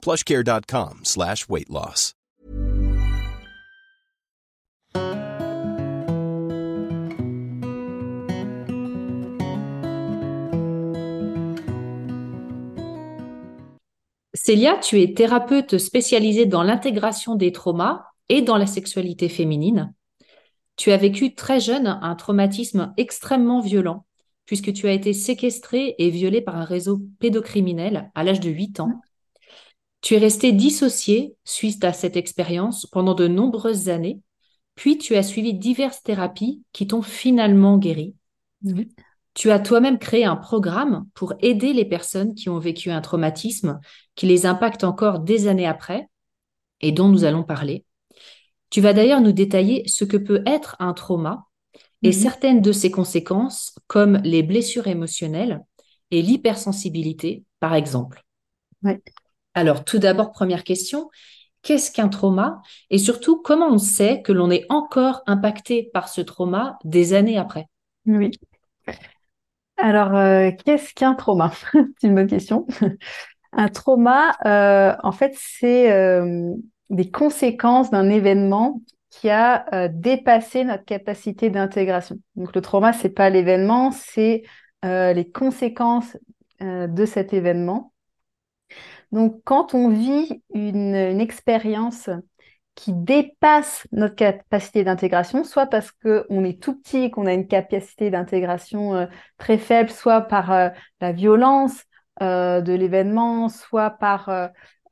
plushcare.com slash weight loss. Célia, tu es thérapeute spécialisée dans l'intégration des traumas et dans la sexualité féminine. Tu as vécu très jeune un traumatisme extrêmement violent, puisque tu as été séquestrée et violée par un réseau pédocriminel à l'âge de 8 ans. Tu es restée dissociée suite à cette expérience pendant de nombreuses années, puis tu as suivi diverses thérapies qui t'ont finalement guéri. Tu as toi-même créé un programme pour aider les personnes qui ont vécu un traumatisme qui les impacte encore des années après et dont nous allons parler. Tu vas d'ailleurs nous détailler ce que peut être un trauma et Mhm. certaines de ses conséquences, comme les blessures émotionnelles et l'hypersensibilité, par exemple. Ouais. Alors, tout d'abord, première question, qu'est-ce qu'un trauma? Et surtout, comment on sait que l'on est encore impacté par ce trauma des années après? Oui. Alors, euh, qu'est-ce qu'un trauma? C'est une bonne question. Un trauma, euh, en fait, c'est euh, des conséquences d'un événement qui a dépassé notre capacité d'intégration. Donc, le trauma, c'est pas l'événement, c'est les conséquences de cet événement. Donc, quand on vit une, expérience qui dépasse notre capacité d'intégration, soit parce qu'on est tout petit, qu'on a une capacité d'intégration euh, très faible, soit par euh, la violence euh, de l'événement, soit par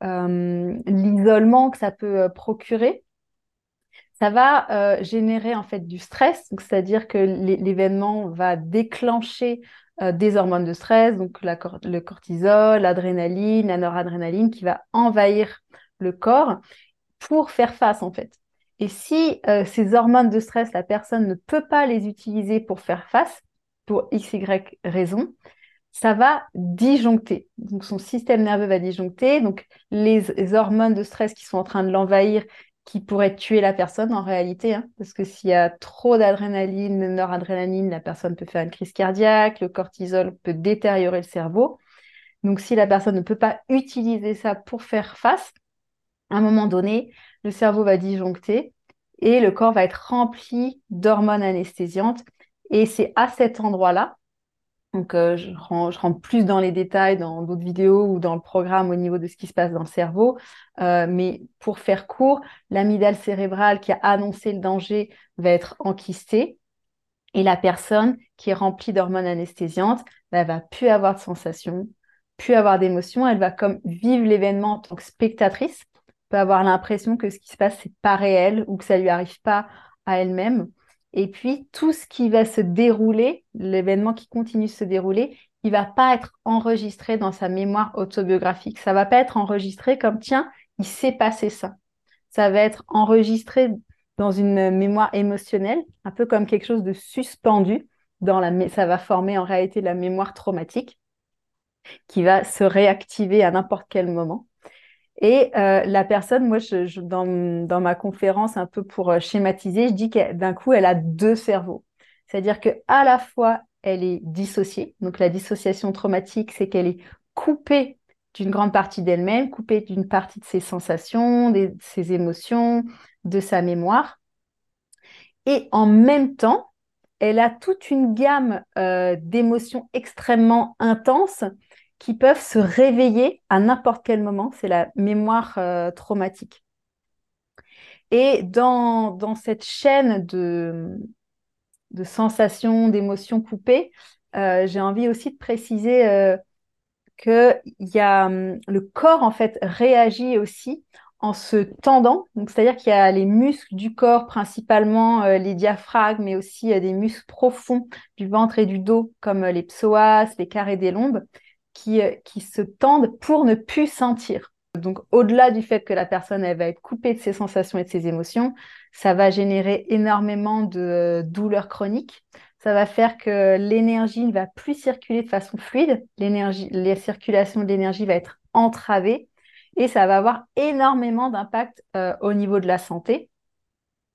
l'isolement que ça peut procurer, ça va générer en fait du stress, c'est-à-dire que l'é- l'événement va déclencher euh, des hormones de stress, donc le cortisol, l'adrénaline, la noradrénaline qui va envahir le corps pour faire face en fait. Et si euh, ces hormones de stress, la personne ne peut pas les utiliser pour faire face, pour x, y raison, ça va disjoncter. Donc son système nerveux va disjoncter. Donc les hormones de stress qui sont en train de l'envahir, qui pourraient tuer la personne en réalité, hein, parce que s'il y a trop d'adrénaline, de noradrénaline, la personne peut faire une crise cardiaque, le cortisol peut détériorer le cerveau. Donc si la personne ne peut pas utiliser ça pour faire face, à un moment donné, le cerveau va disjoncter et le corps va être rempli d'hormones anesthésiantes. Et c'est à cet endroit-là, donc euh, je, ren- je rentre plus dans les détails dans d'autres vidéos ou dans le programme au niveau de ce qui se passe dans le cerveau, euh, mais pour faire court, l'amygdale cérébrale qui a annoncé le danger va être enquistée et la personne qui est remplie d'hormones anesthésiantes, bah, elle va plus avoir de sensations, plus avoir d'émotions, elle va comme vivre l'événement en tant que spectatrice, peut avoir l'impression que ce qui se passe, c'est pas réel ou que ça lui arrive pas à elle-même. Et puis, tout ce qui va se dérouler, l'événement qui continue de se dérouler, il va pas être enregistré dans sa mémoire autobiographique. Ça va pas être enregistré comme, tiens, il s'est passé ça. Ça va être enregistré dans une mémoire émotionnelle, un peu comme quelque chose de suspendu. Dans la, ça va former en réalité la mémoire traumatique qui va se réactiver à n'importe quel moment. Et euh, la personne, moi, dans, dans, ma conférence, un peu pour euh, schématiser, je dis que d'un coup, elle a deux cerveaux. C'est-à-dire que à la fois, elle est dissociée. Donc, la dissociation traumatique, c'est qu'elle est coupée d'une grande partie d'elle-même, coupée d'une partie de ses sensations, de ses émotions, de sa mémoire. Et en même temps, elle a toute une gamme euh, d'émotions extrêmement intenses qui peuvent se réveiller à n'importe quel moment. C'est la mémoire euh, traumatique. Et dans, dans cette chaîne de, de sensations, d'émotions coupées, euh, j'ai envie aussi de préciser euh, que y a, hum, le corps en fait réagit aussi en se tendant. C'est-à-dire qu'il y a les muscles du corps, principalement les diaphragmes, mais aussi des muscles profonds du ventre et du dos, comme les psoas, les carrés des lombes, qui, euh, qui se tendent pour ne plus sentir. Donc, au-delà du fait que la personne elle va être coupée de ses sensations et de ses émotions, ça va générer énormément de euh, douleurs chroniques. Ça va faire que l'énergie ne va plus circuler de façon fluide. L'énergie, la circulation de l'énergie va être entravée et ça va avoir énormément d'impact euh, au niveau de la santé.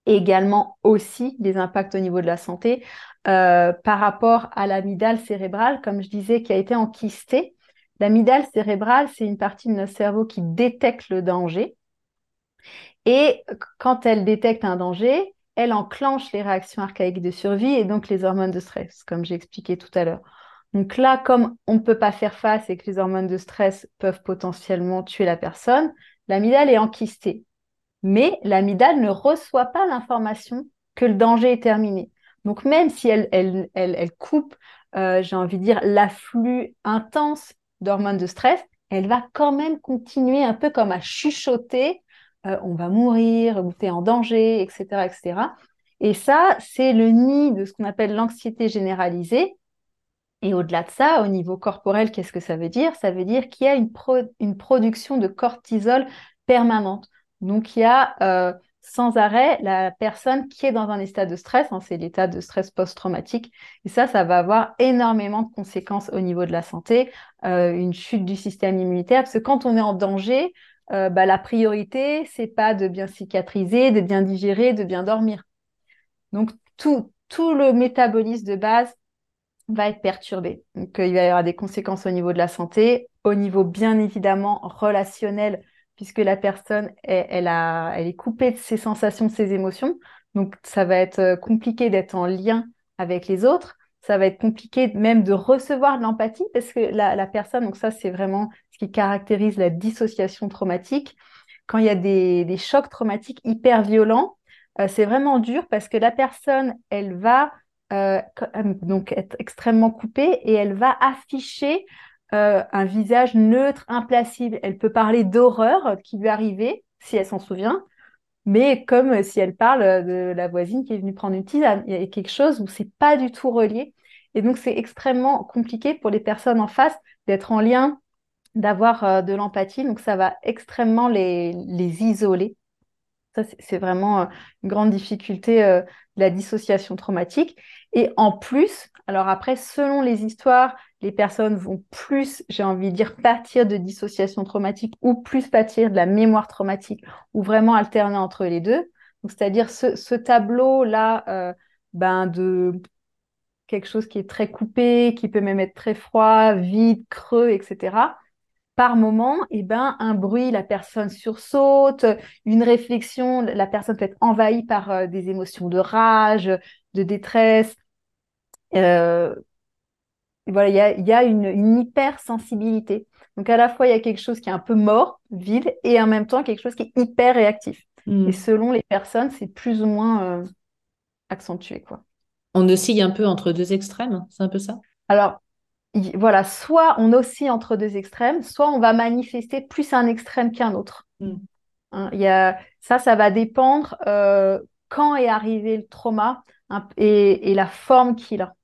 également aussi des impacts au niveau de la santé par rapport à l'amygdale cérébrale, comme je disais, qui a été enquistée. L'amygdale cérébrale, c'est une partie de notre cerveau qui détecte le danger. Et quand elle détecte un danger, elle enclenche les réactions archaïques de survie et donc les hormones de stress, comme j'ai expliqué tout à l'heure. Donc là, comme on ne peut pas faire face et que les hormones de stress peuvent potentiellement tuer la personne, l'amygdale est enquistée. Mais l'amygdale ne reçoit pas l'information que le danger est terminé. Donc même si elle, coupe, euh, j'ai envie de dire, l'afflux intense d'hormones de stress, elle va quand même continuer un peu comme à chuchoter, euh, on va mourir, ou t'es en danger, etc., etc. Et ça, c'est le nid de ce qu'on appelle l'anxiété généralisée. Et au-delà de ça, au niveau corporel, qu'est-ce que ça veut dire? Ça veut dire qu'il y a une, une, production de cortisol permanente. Donc, il y a euh, sans arrêt la personne qui est dans un état de stress, hein, c'est l'état de stress post-traumatique, et ça, ça va avoir énormément de conséquences au niveau de la santé, euh, une chute du système immunitaire, parce que quand on est en danger, euh, bah, la priorité, c'est pas de bien cicatriser, de bien digérer, de bien dormir. Donc tout, tout le métabolisme de base va être perturbé. Donc euh, il va y avoir des conséquences au niveau de la santé, au niveau bien évidemment relationnel puisque la personne, a, elle est coupée de ses sensations, de ses émotions. Donc, ça va être euh, compliqué d'être en lien avec les autres. Ça va être compliqué même de recevoir de l'empathie parce que la, personne, donc ça, c'est vraiment ce qui caractérise la dissociation traumatique. Quand il y a des, chocs traumatiques hyper violents, euh, c'est vraiment dur parce que la personne, elle va euh, donc être extrêmement coupée et elle va afficher euh, un visage neutre, implacable. Elle peut parler d'horreur qui lui arrivée, si elle s'en souvient, mais comme si elle parle de la voisine qui est venue prendre une tisane. Il y a quelque chose où c'est pas du tout relié. Et donc, c'est extrêmement compliqué pour les personnes en face d'être en lien, d'avoir euh, de l'empathie. Donc, ça va extrêmement les, les isoler. Ça, c'est vraiment euh, une grande difficulté de la dissociation traumatique. Et en plus, alors après, selon les histoires, les personnes vont plus, j'ai envie de dire, pâtir de dissociation traumatique ou plus pâtir de la mémoire traumatique ou vraiment alterner entre les deux. c'est-à-dire ce, tableau-là euh, ben de quelque chose qui est très coupé, qui peut même être très froid, vide, creux, etc. Par moment, et eh ben, un bruit, la personne sursaute, une réflexion, la personne peut être envahie par euh, des émotions de rage, de détresse, euh, voilà, il y a, une, une, hypersensibilité. Donc à la fois, il y a quelque chose qui est un peu mort, vide, et en même temps quelque chose qui est hyper réactif. Hmm. Et selon les personnes, c'est plus ou moins euh, accentué. Quoi. On oscille un peu entre deux extrêmes, c'est un peu ça? Alors, voilà, soit on oscille entre deux extrêmes, soit on va manifester plus un extrême qu'un autre. Hmm. Hein, il y a, ça, ça va dépendre euh, quand est arrivé le trauma et, et la forme qu'il a.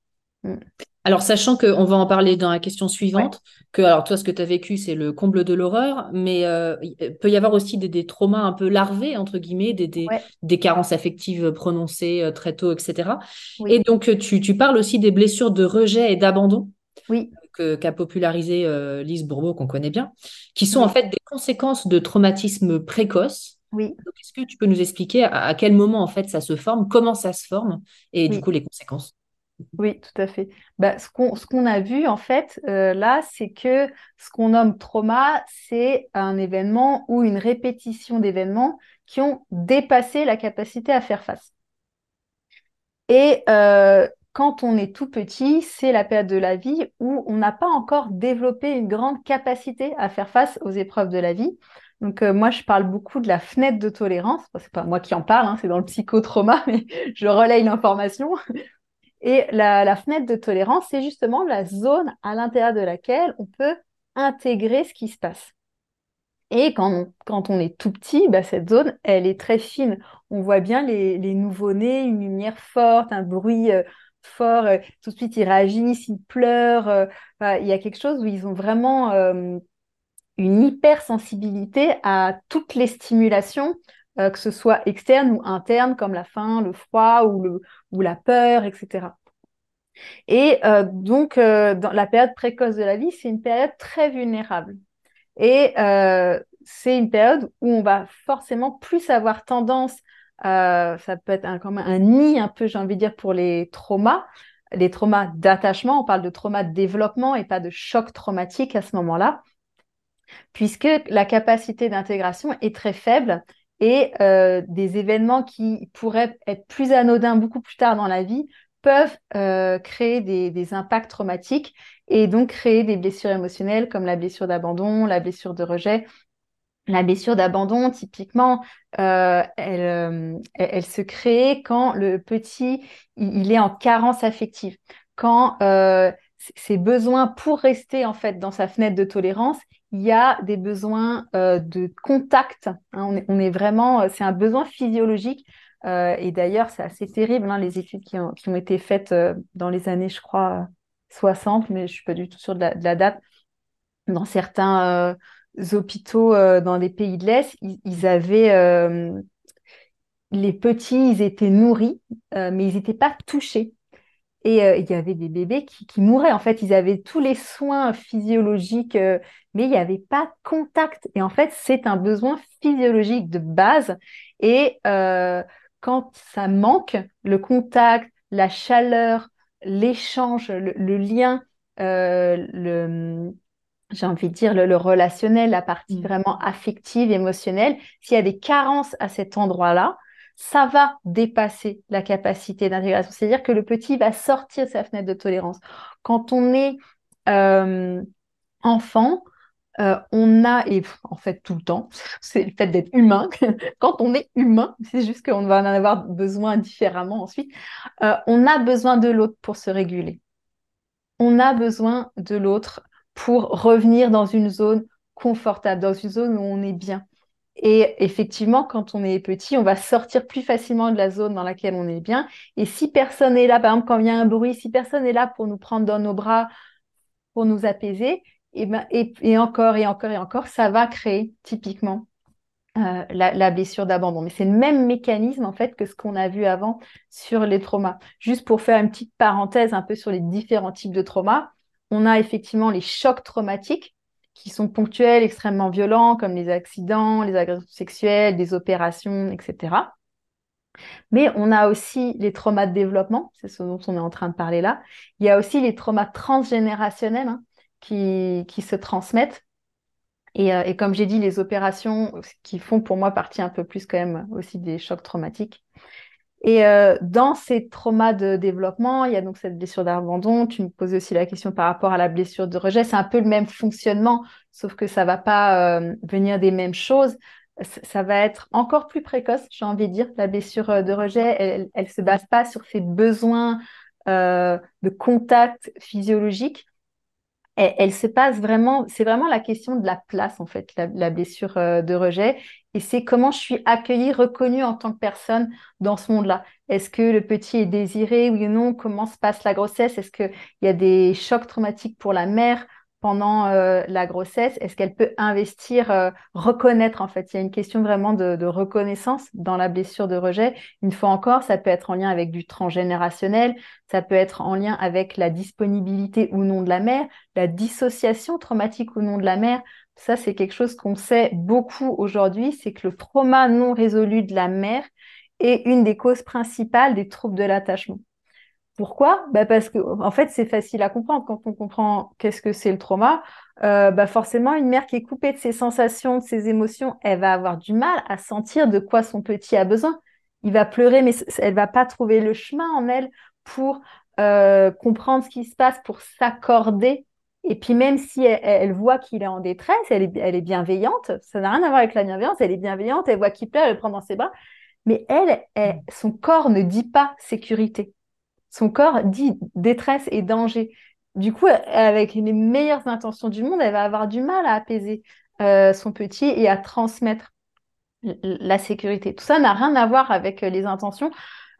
Mm. Alors, sachant qu'on va en parler dans la question suivante, que alors toi, ce que tu as vécu, c'est le comble de l'horreur, mais euh, il peut y avoir aussi des, traumas un peu larvés, entre guillemets, des, des, carences affectives prononcées euh, très tôt, etc. Et donc, tu, tu, parles aussi des blessures de rejet et d'abandon oui. qu'a popularisé euh, Lise Bourbeau, qu'on connaît bien, qui sont en fait des conséquences de traumatisme précoce. Oui. Est-ce que tu peux nous expliquer à, quel moment en fait ça se forme, comment ça se forme et du coup les conséquences? Oui, tout à fait. Bah, ce qu'on a vu en fait euh, là, c'est que ce qu'on nomme trauma, c'est un événement ou une répétition d'événements qui ont dépassé la capacité à faire face. Et euh, quand on est tout petit, c'est la période de la vie où on n'a pas encore développé une grande capacité à faire face aux épreuves de la vie. Donc euh, moi, je parle beaucoup de la fenêtre de tolérance. Ce c'est pas moi qui en parle, hein, c'est dans le psychotrauma, mais je relaye l'information. Et la, fenêtre de tolérance, c'est justement la zone à l'intérieur de laquelle on peut intégrer ce qui se passe. Et quand on, est tout petit, bah, cette zone, elle est très fine. On voit bien les, nouveau-nés, une lumière forte, un bruit euh, fort, euh, tout de suite ils réagissent, ils pleurent. Euh, il y a quelque chose où ils ont vraiment une hypersensibilité à toutes les stimulations, que ce soit externes ou internes, comme la faim, le froid ou, le, ou la peur, etc. Et donc, dans la période précoce de la vie, c'est une période très vulnérable. Et c'est une période où on va forcément plus avoir tendance euh, ça peut être un, un nid un peu, j'ai envie de dire, pour les traumas, les traumas d'attachement. On parle de traumas de développement et pas de choc traumatique à ce moment-là, puisque la capacité d'intégration est très faible et euh, des événements qui pourraient être plus anodins beaucoup plus tard dans la vie peuvent euh, créer des, impacts traumatiques et donc créer des blessures émotionnelles comme la blessure d'abandon, la blessure de rejet. La blessure d'abandon, typiquement, euh, euh, elle, se crée quand le petit, il, est en carence affective, quand ses besoins pour rester en fait dans sa fenêtre de tolérance, il y a des besoins de contact. Hein. on, est, vraiment, c'est un besoin physiologique. et d'ailleurs, c'est assez terrible, hein, les études qui ont, été faites dans les années, je crois, 60, mais je suis pas du tout sûre de la date, dans certains hôpitaux euh, dans les pays de l'Est, ils, avaient euh, les petits, ils étaient nourris, euh, mais ils n'étaient pas touchés. Et il y avait des bébés qui, mouraient. En fait, ils avaient tous les soins physiologiques, mais il n'y avait pas de contact. Et en fait, c'est un besoin physiologique de base. Et quand ça manque, le contact, la chaleur, l'échange, le, lien, le, j'ai envie de dire, le, relationnel, la partie mm. vraiment affective, émotionnelle, s'il y a des carences à cet endroit-là, ça va dépasser la capacité d'intégration. C'est-à-dire que le petit va sortir de sa fenêtre de tolérance. Quand on est euh, enfant, euh, on a, et en fait tout le temps, c'est le fait d'être humain. Quand on est humain, c'est juste qu'on va en avoir besoin différemment ensuite, euh, on a besoin de l'autre pour se réguler. On a besoin de l'autre pour revenir dans une zone confortable, dans une zone où on est bien. Et effectivement, quand on est petit, on va sortir plus facilement de la zone dans laquelle on est bien. Et si personne n'est là, par exemple, quand il y a un bruit, si personne n'est là pour nous prendre dans nos bras, pour nous apaiser, et, ben, et, encore et encore et encore, ça va créer typiquement euh, la, la, blessure d'abandon. Mais c'est le même mécanisme en fait que ce qu'on a vu avant sur les traumas. Juste pour faire une petite parenthèse un peu sur les différents types de traumas, on a effectivement les chocs traumatiques qui sont ponctuels, extrêmement violents, comme les accidents, les agressions sexuelles, des opérations, etc. Mais on a aussi les traumas de développement, c'est ce dont on est en train de parler là. Il y a aussi les traumas transgénérationnels hein, qui, qui, se transmettent. Et, euh, et comme j'ai dit, les opérations qui font pour moi partie un peu plus quand même aussi des chocs traumatiques. Et euh, dans ces traumas de développement, il y a donc cette blessure d'abandon. Tu me poses aussi la question par rapport à la blessure de rejet. C'est un peu le même fonctionnement, sauf que ça va pas euh, venir des mêmes choses. Ça va être encore plus précoce, j'ai envie de dire. La blessure euh, de rejet, elle, elle se base pas sur ses besoins de contact physiologique, elle, se passe vraiment, c'est vraiment la question de la place en fait, la, blessure euh, de rejet. Et c'est comment je suis accueillie, reconnue en tant que personne dans ce monde-là. Est-ce que le petit est désiré, oui ou non? Comment se passe la grossesse? Est-ce qu'il y a des chocs traumatiques pour la mère? Pendant euh, la grossesse Est-ce qu'elle peut investir, euh, reconnaître en fait? Il y a une question vraiment de, reconnaissance dans la blessure de rejet. Une fois encore, ça peut être en lien avec du transgénérationnel, ça peut être en lien avec la disponibilité ou non de la mère, la dissociation traumatique ou non de la mère. Ça, c'est quelque chose qu'on sait beaucoup aujourd'hui, c'est que le trauma non résolu de la mère est une des causes principales des troubles de l'attachement. Pourquoi? Bah Parce que en fait, c'est facile à comprendre. Quand on comprend qu'est-ce que c'est le trauma, euh, bah forcément, une mère qui est coupée de ses sensations, de ses émotions, elle va avoir du mal à sentir de quoi son petit a besoin. Il va pleurer, mais elle va pas trouver le chemin en elle pour euh, comprendre ce qui se passe, pour s'accorder. Et puis même si elle, voit qu'il est en détresse, elle est, bienveillante. Ça n'a rien à voir avec la bienveillance. Elle est bienveillante. Elle voit qu'il pleure, elle le prend dans ses bras. Mais elle, son corps ne dit pas sécurité son corps dit détresse et danger. Du coup, avec les meilleures intentions du monde, elle va avoir du mal à apaiser euh, son petit et à transmettre la sécurité. Tout ça n'a rien à voir avec les intentions.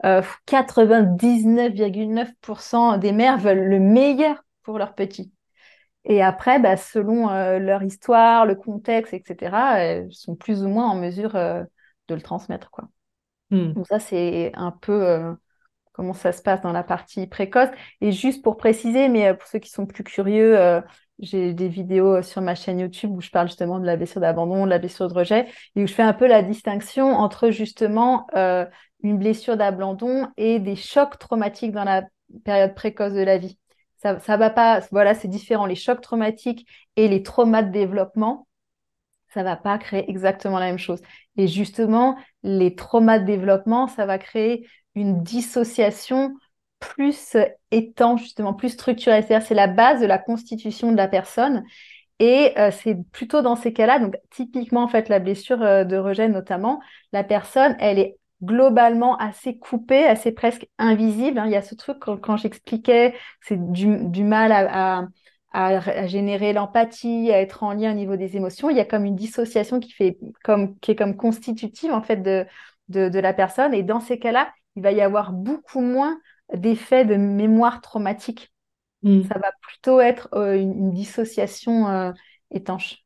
99,9% euh, des mères veulent le meilleur pour leur petit. Et après, bah, selon euh, leur histoire, le contexte, etc., elles sont plus ou moins en mesure de le transmettre. Quoi. Hmm. Donc ça, c'est un peu comment ça se passe dans la partie précoce. Et juste pour préciser, mais euh, pour ceux qui sont plus curieux, euh, j'ai des vidéos euh, sur ma chaîne YouTube où je parle justement de la blessure d'abandon, de la blessure de rejet, et où je fais un peu la distinction entre justement une blessure d'abandon et des chocs traumatiques dans la période précoce de la vie. Ça, ça va pas, voilà, c'est différent. Les chocs traumatiques et les traumas de développement, ça va pas créer exactement la même chose. Et justement, les traumas de développement, ça va créer une dissociation plus étanche, justement, plus structurée. C'est-à-dire, c'est la base de la constitution de la personne. Et euh, c'est plutôt dans ces cas-là, donc typiquement, en fait, la blessure euh, de rejet notamment, la personne, elle est globalement assez coupée, assez presque invisible. Hein. Il y a ce truc quand, j'expliquais, c'est du, mal à, à, générer l'empathie, à être en lien au niveau des émotions. Il y a comme une dissociation qui, fait comme, qui est comme constitutive en fait de, de, de la personne. Et dans ces cas-là, il va y avoir beaucoup moins d'effets de mémoire traumatique. Hmm. Ça va plutôt être euh, une, dissociation euh, étanche.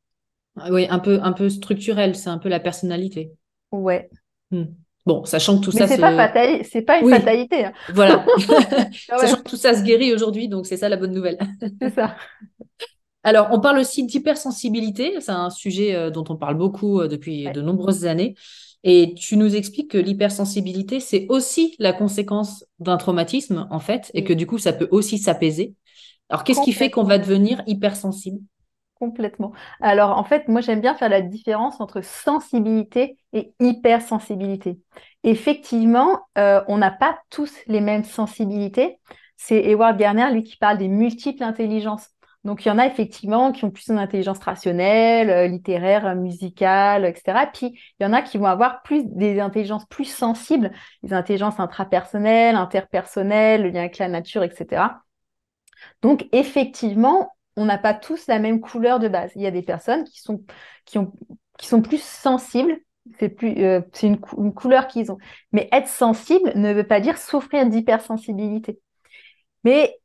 Ah oui, un peu, un peu structurel, c'est un peu la personnalité. Ouais. Hmm. Bon, sachant que tout ça. C'est pas, c'est pas une fatalité. Hein. Voilà. sachant que tout ça se guérit aujourd'hui, donc c'est ça la bonne nouvelle. c'est ça. Alors, on parle aussi d'hypersensibilité. C'est un sujet euh, dont on parle beaucoup depuis de nombreuses années. Et tu nous expliques que l'hypersensibilité, c'est aussi la conséquence d'un traumatisme, en fait, et que du coup, ça peut aussi s'apaiser. Alors, qu'est-ce qui fait qu'on va devenir hypersensible? Complètement. Alors, en fait, moi, j'aime bien faire la différence entre sensibilité et hypersensibilité. Effectivement, euh, on n'a pas tous les mêmes sensibilités. C'est Edward Garner, lui, qui parle des multiples intelligences. Donc, il y en a effectivement qui ont plus d'intelligence rationnelle, euh, littéraire, musicale, etc. Puis, il y en a qui vont avoir plus des intelligences plus sensibles, des intelligences intrapersonnelles, interpersonnelles, le lien avec la nature, etc. Donc, effectivement, on n'a pas tous la même couleur de base. Il y a des personnes qui sont, qui ont, qui sont plus sensibles. C'est plus, euh, c'est une, une couleur qu'ils ont. Mais être sensible ne veut pas dire souffrir d'hypersensibilité. Mais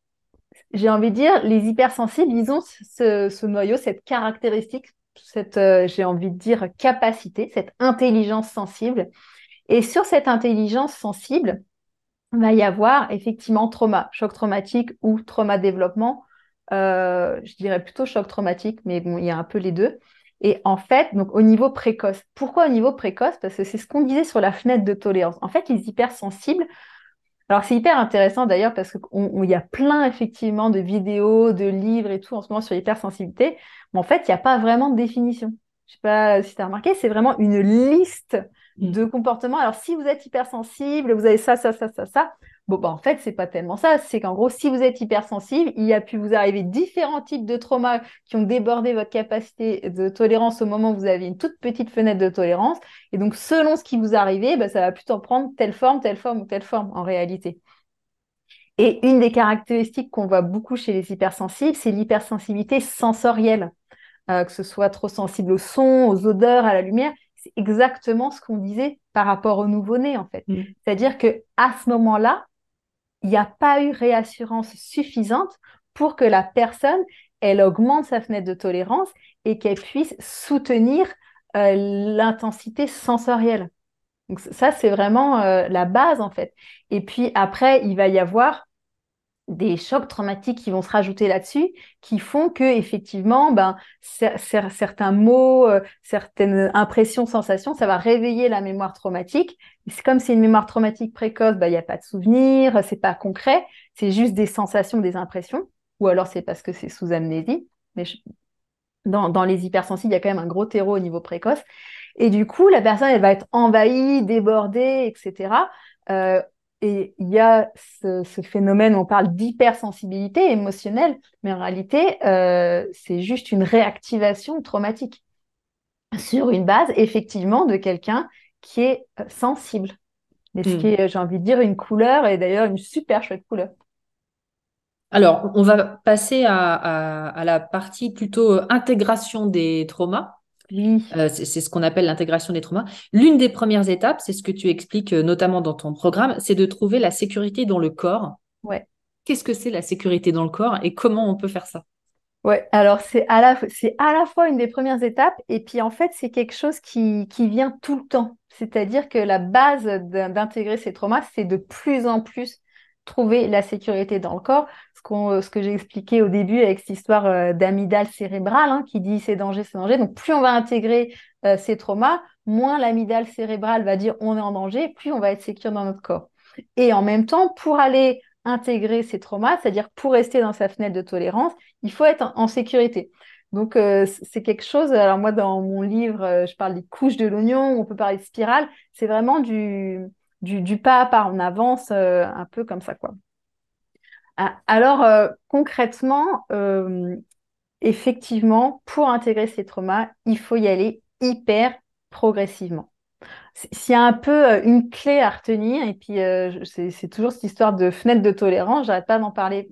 j'ai envie de dire, les hypersensibles, ils ont ce, noyau, cette caractéristique, cette, euh, j'ai envie de dire, capacité, cette intelligence sensible. Et sur cette intelligence sensible, il va y avoir effectivement trauma, choc traumatique ou trauma développement. Euh, je dirais plutôt choc traumatique, mais bon, il y a un peu les deux. Et en fait, donc au niveau précoce. Pourquoi au niveau précoce? Parce que c'est ce qu'on disait sur la fenêtre de tolérance. En fait, les hypersensibles alors, c'est hyper intéressant d'ailleurs parce qu'il y a plein effectivement de vidéos, de livres et tout en ce moment sur l'hypersensibilité. Mais en fait, il n'y a pas vraiment de définition. Je ne sais pas si tu as remarqué, c'est vraiment une liste mm. de comportements. Alors, si vous êtes hypersensible, vous avez ça, ça, ça, ça, ça, Bon, bah, en fait, c'est pas tellement ça. C'est qu'en gros, si vous êtes hypersensible, il y a pu vous arriver différents types de traumas qui ont débordé votre capacité de tolérance au moment où vous avez une toute petite fenêtre de tolérance. Et donc, selon ce qui vous arrive, bah, ça va plutôt prendre telle forme, telle forme ou telle forme en réalité. Et une des caractéristiques qu'on voit beaucoup chez les hypersensibles, c'est l'hypersensibilité sensorielle. Euh, que ce soit trop sensible au son, aux odeurs, à la lumière, c'est exactement ce qu'on disait par rapport au nouveau-né en fait. Mm. C'est-à-dire que à ce moment-là, il n'y a pas eu réassurance suffisante pour que la personne elle augmente sa fenêtre de tolérance et qu'elle puisse soutenir euh, l'intensité sensorielle. Donc ça, c'est vraiment euh, la base en fait. Et puis après, il va y avoir des chocs traumatiques qui vont se rajouter là-dessus, qui font que effectivement, ben, certains mots, euh, certaines impressions, sensations, ça va réveiller la mémoire traumatique. C'est comme c'est une mémoire traumatique précoce, ben, il n'y a pas de souvenir, c'est pas concret, c'est juste des sensations, des impressions, ou alors c'est parce que c'est sous amnésie. Mais dans, les hypersensibles, il y a quand même un gros terreau au niveau précoce. Et du coup, la personne, elle va être envahie, débordée, etc. et il y a ce, phénomène, on parle d'hypersensibilité émotionnelle, mais en réalité, euh, c'est juste une réactivation traumatique sur une base, effectivement, de quelqu'un qui est euh, sensible. Et ce hmm. qui est, j'ai envie de dire, une couleur, et d'ailleurs une super chouette couleur. Alors, on va passer à la partie plutôt intégration des traumas. Euh, c'est ce qu'on appelle l'intégration des traumas. L'une des premières étapes, c'est ce que tu expliques euh, notamment dans ton programme, c'est de trouver la sécurité dans le corps. Ouais. Qu'est-ce que c'est la sécurité dans le corps et comment on peut faire ça? Ouais, alors c'est à la c'est à la fois une des premières étapes et puis en fait c'est quelque chose qui, qui vient tout le temps. C'est-à-dire que la base d'intégrer ces traumas, c'est de plus en plus trouver la sécurité dans le corps. Ce, que j'ai expliqué au début avec cette histoire euh, d'amygdale cérébrale hein, qui dit c'est danger, c'est danger. Donc plus on va intégrer euh, ces traumas, moins l'amygdale cérébrale va dire on est en danger, plus on va être sécure dans notre corps. Et en même temps, pour aller intégrer ces traumas, c'est-à-dire pour rester dans sa fenêtre de tolérance, il faut être en, sécurité. Donc euh, c'est quelque chose, alors moi dans mon livre, je parle des couches de l'oignon, on peut parler de spirale, c'est vraiment du, du, pas à pas, on avance un peu comme ça, quoi. Ah, alors, euh, concrètement, euh, effectivement, pour intégrer ces traumas, il faut y aller hyper progressivement. S'il y a un peu une clé à retenir, et puis c'est toujours cette histoire de fenêtre de tolérance, j'arrête pas d'en parler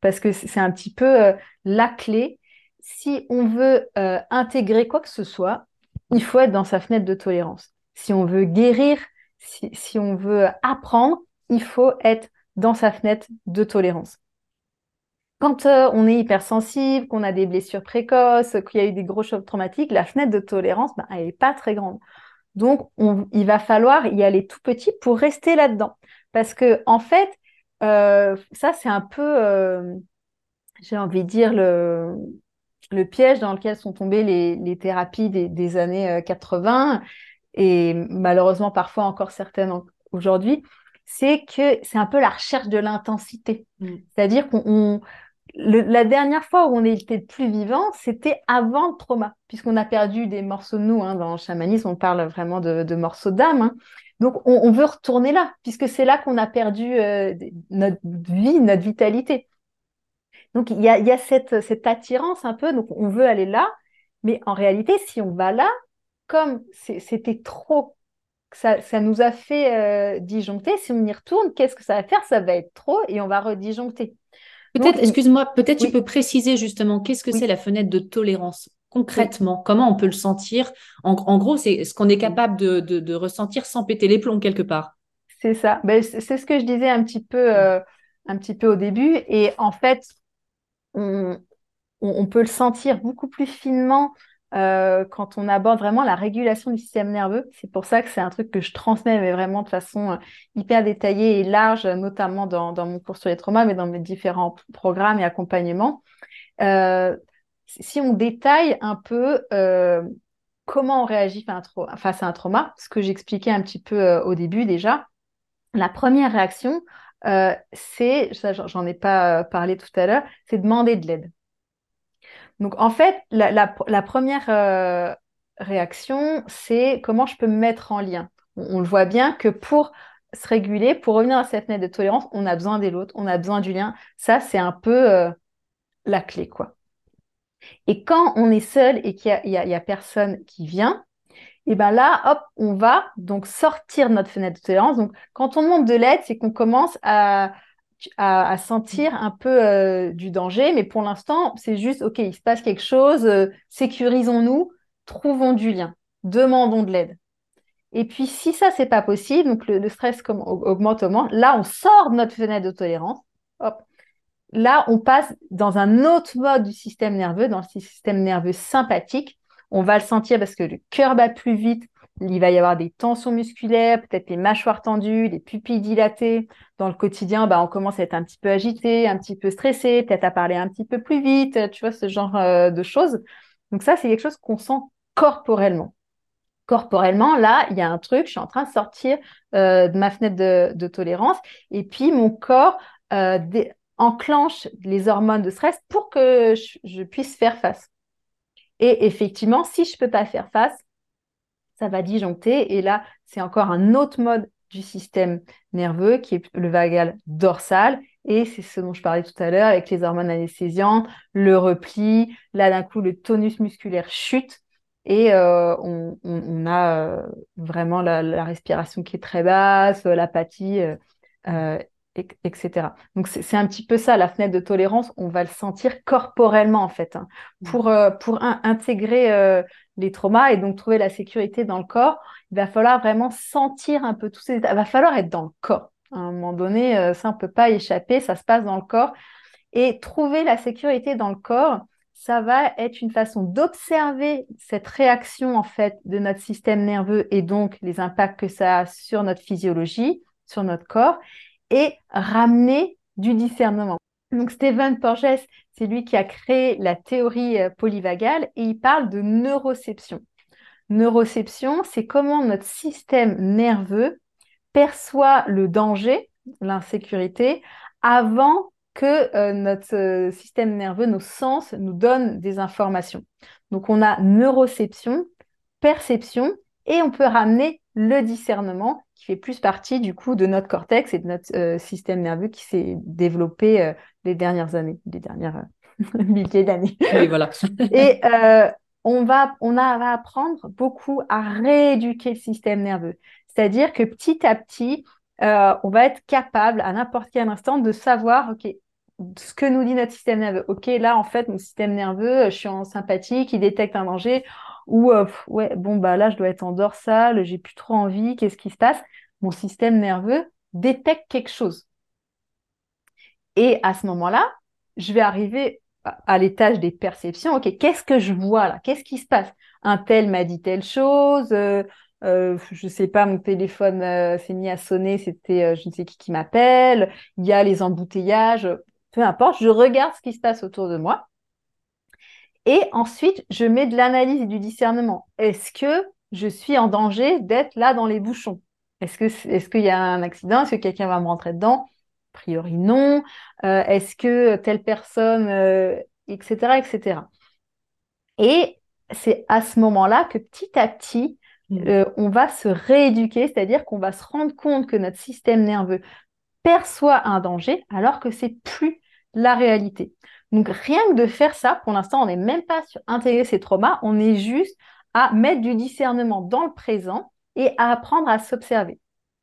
parce que c'est un petit peu la clé. Si on veut intégrer quoi que ce soit, il faut être dans sa fenêtre de tolérance. Si on veut guérir si, on veut apprendre, il faut être dans sa fenêtre de tolérance. Quand euh, on est hypersensible, qu'on a des blessures précoces, qu'il y a eu des gros chocs traumatiques, la fenêtre de tolérance, ben, elle n'est pas très grande. Donc, il va falloir y aller tout petit pour rester là-dedans. Parce que, en fait, euh, ça, c'est un peu, euh, j'ai envie de dire, le, piège dans lequel sont tombées les, thérapies des, des années 80 et malheureusement parfois encore certaines aujourd'hui, c'est que c'est un peu la recherche de l'intensité. Mm. C'est-à-dire qu'on la dernière fois où on était le plus vivant, c'était avant le trauma, puisqu'on a perdu des morceaux de nous. Hein, dans le chamanisme, on parle vraiment de, morceaux d'âme. Hein. Donc, on, veut retourner là, puisque c'est là qu'on a perdu euh, notre vie, notre vitalité. Donc, il y a, y a cette, cette attirance un peu, donc on veut aller là, mais en réalité, si on va là, comme c'était trop, ça, nous a fait euh, disjoncter, si on y retourne, qu'est-ce que ça va faire? Ça va être trop et on va redisjoncter. Peut-être, excuse-moi, peut-être tu peux préciser justement qu'est-ce que c'est la fenêtre de tolérance concrètement? Comment on peut le sentir? En, gros, c'est ce qu'on est capable de, ressentir sans péter les plombs quelque part. C'est ça. Ben, c'est ce que je disais un petit peu, euh, un petit peu au début. Et en fait, on, on peut le sentir beaucoup plus finement euh, quand on aborde vraiment la régulation du système nerveux. C'est pour ça que c'est un truc que je transmets, mais vraiment de façon euh, hyper détaillée et large, notamment dans, mon cours sur les traumas, mais dans mes différents programmes et accompagnements. Euh, si on détaille un peu comment on réagit face à un trauma, ce que j'expliquais un petit peu au début déjà, la première réaction, c'est, j'en ai pas parlé tout à l'heure, c'est demander de l'aide. Donc, en fait, la, première euh, réaction, c'est comment je peux me mettre en lien. On, le voit bien que pour se réguler, pour revenir à cette fenêtre de tolérance, on a besoin des autres, on a besoin du lien. Ça, c'est un peu euh, la clé, quoi. Et quand on est seul et qu'il n'y a, personne qui vient, et ben là, hop, on va donc sortir notre fenêtre de tolérance. Donc, quand on demande de l'aide, c'est qu'on commence à à, sentir un peu euh, du danger, mais pour l'instant, c'est juste, OK, il se passe quelque chose, euh, sécurisons-nous, trouvons du lien, demandons de l'aide. Et puis, si ça, c'est pas possible, donc le, stress comme, augmente, augmente, là, on sort de notre fenêtre de tolérance. Hop. là, on passe dans un autre mode du système nerveux, dans le système nerveux sympathique. On va le sentir parce que le cœur bat plus vite, il va y avoir des tensions musculaires, peut-être les mâchoires tendues, les pupilles dilatées. Dans le quotidien, bah, on commence à être un petit peu agité, un petit peu stressé, peut-être à parler un petit peu plus vite, tu vois, ce genre euh, de choses. Donc ça, c'est quelque chose qu'on sent corporellement. Corporellement, là, il y a un truc, je suis en train de sortir euh, de ma fenêtre de, tolérance et puis mon corps euh, enclenche les hormones de stress pour que je, puisse faire face. Et effectivement, si je ne peux pas faire face, ça va disjoncter. Et là, c'est encore un autre mode du système nerveux qui est le vagal dorsal. Et c'est ce dont je parlais tout à l'heure avec les hormones anesthésiantes, le repli. Là, d'un coup, le tonus musculaire chute. Et euh, on, a euh, vraiment la, respiration qui est très basse, l'apathie, euh, etc. Donc c'est un petit peu ça, la fenêtre de tolérance, on va le sentir corporellement en fait. Hein. Mmh. Pour, pour intégrer les traumas et donc trouver la sécurité dans le corps, il va falloir vraiment sentir un peu tous ces états. Il va falloir être dans le corps. À un moment donné, ça, on ne peut pas échapper, ça se passe dans le corps. Et trouver la sécurité dans le corps, ça va être une façon d'observer cette réaction en fait de notre système nerveux et donc les impacts que ça a sur notre physiologie, sur notre corps et ramener du discernement. Donc Stephen Porges, c'est lui qui a créé la théorie euh, polyvagale et il parle de neuroception. Neuroception, c'est comment notre système nerveux perçoit le danger, l'insécurité, avant que euh, notre euh, système nerveux, nos sens nous donnent des informations. Donc on a neuroception, perception et on peut ramener le discernement qui fait plus partie du coup de notre cortex et de notre système nerveux qui s'est développé les dernières années, les dernières milliers d'années. Oui, voilà. et on va, on a, va apprendre beaucoup à rééduquer le système nerveux. C'est-à-dire que petit à petit, euh, on va être capable à n'importe quel instant de savoir, OK, ce que nous dit notre système nerveux. OK, là, en fait, mon système nerveux, je suis en sympathique, il détecte un danger. Ou, euh, ouais, bon, bah là, je dois être en dorsale, j'ai plus trop envie, qu'est-ce qui se passe? Mon système nerveux détecte quelque chose. Et à ce moment-là, je vais arriver à l'étage des perceptions. OK, qu'est-ce que je vois là? Qu'est-ce qui se passe? Un tel m'a dit telle chose, euh, euh, je sais pas, mon téléphone euh, s'est mis à sonner, c'était euh, je ne sais qui qui m'appelle, il y a les embouteillages, peu importe, je regarde ce qui se passe autour de moi. Et ensuite, je mets de l'analyse et du discernement. Est-ce que je suis en danger d'être là dans les bouchons? Est-ce est-ce qu'il y a un accident? Est-ce que quelqu'un va me rentrer dedans? Priori non. Euh, est-ce que telle personne, etc., etc. Et c'est à ce moment-là que petit à petit, Mm. Euh, on va se rééduquer, c'est-à-dire qu'on va se rendre compte que notre système nerveux perçoit un danger alors que c'est plus la réalité. Donc rien que de faire ça, pour l'instant, on n'est même pas sur intégrer ces traumas, on est juste à mettre du discernement dans le présent et à apprendre à s'observer.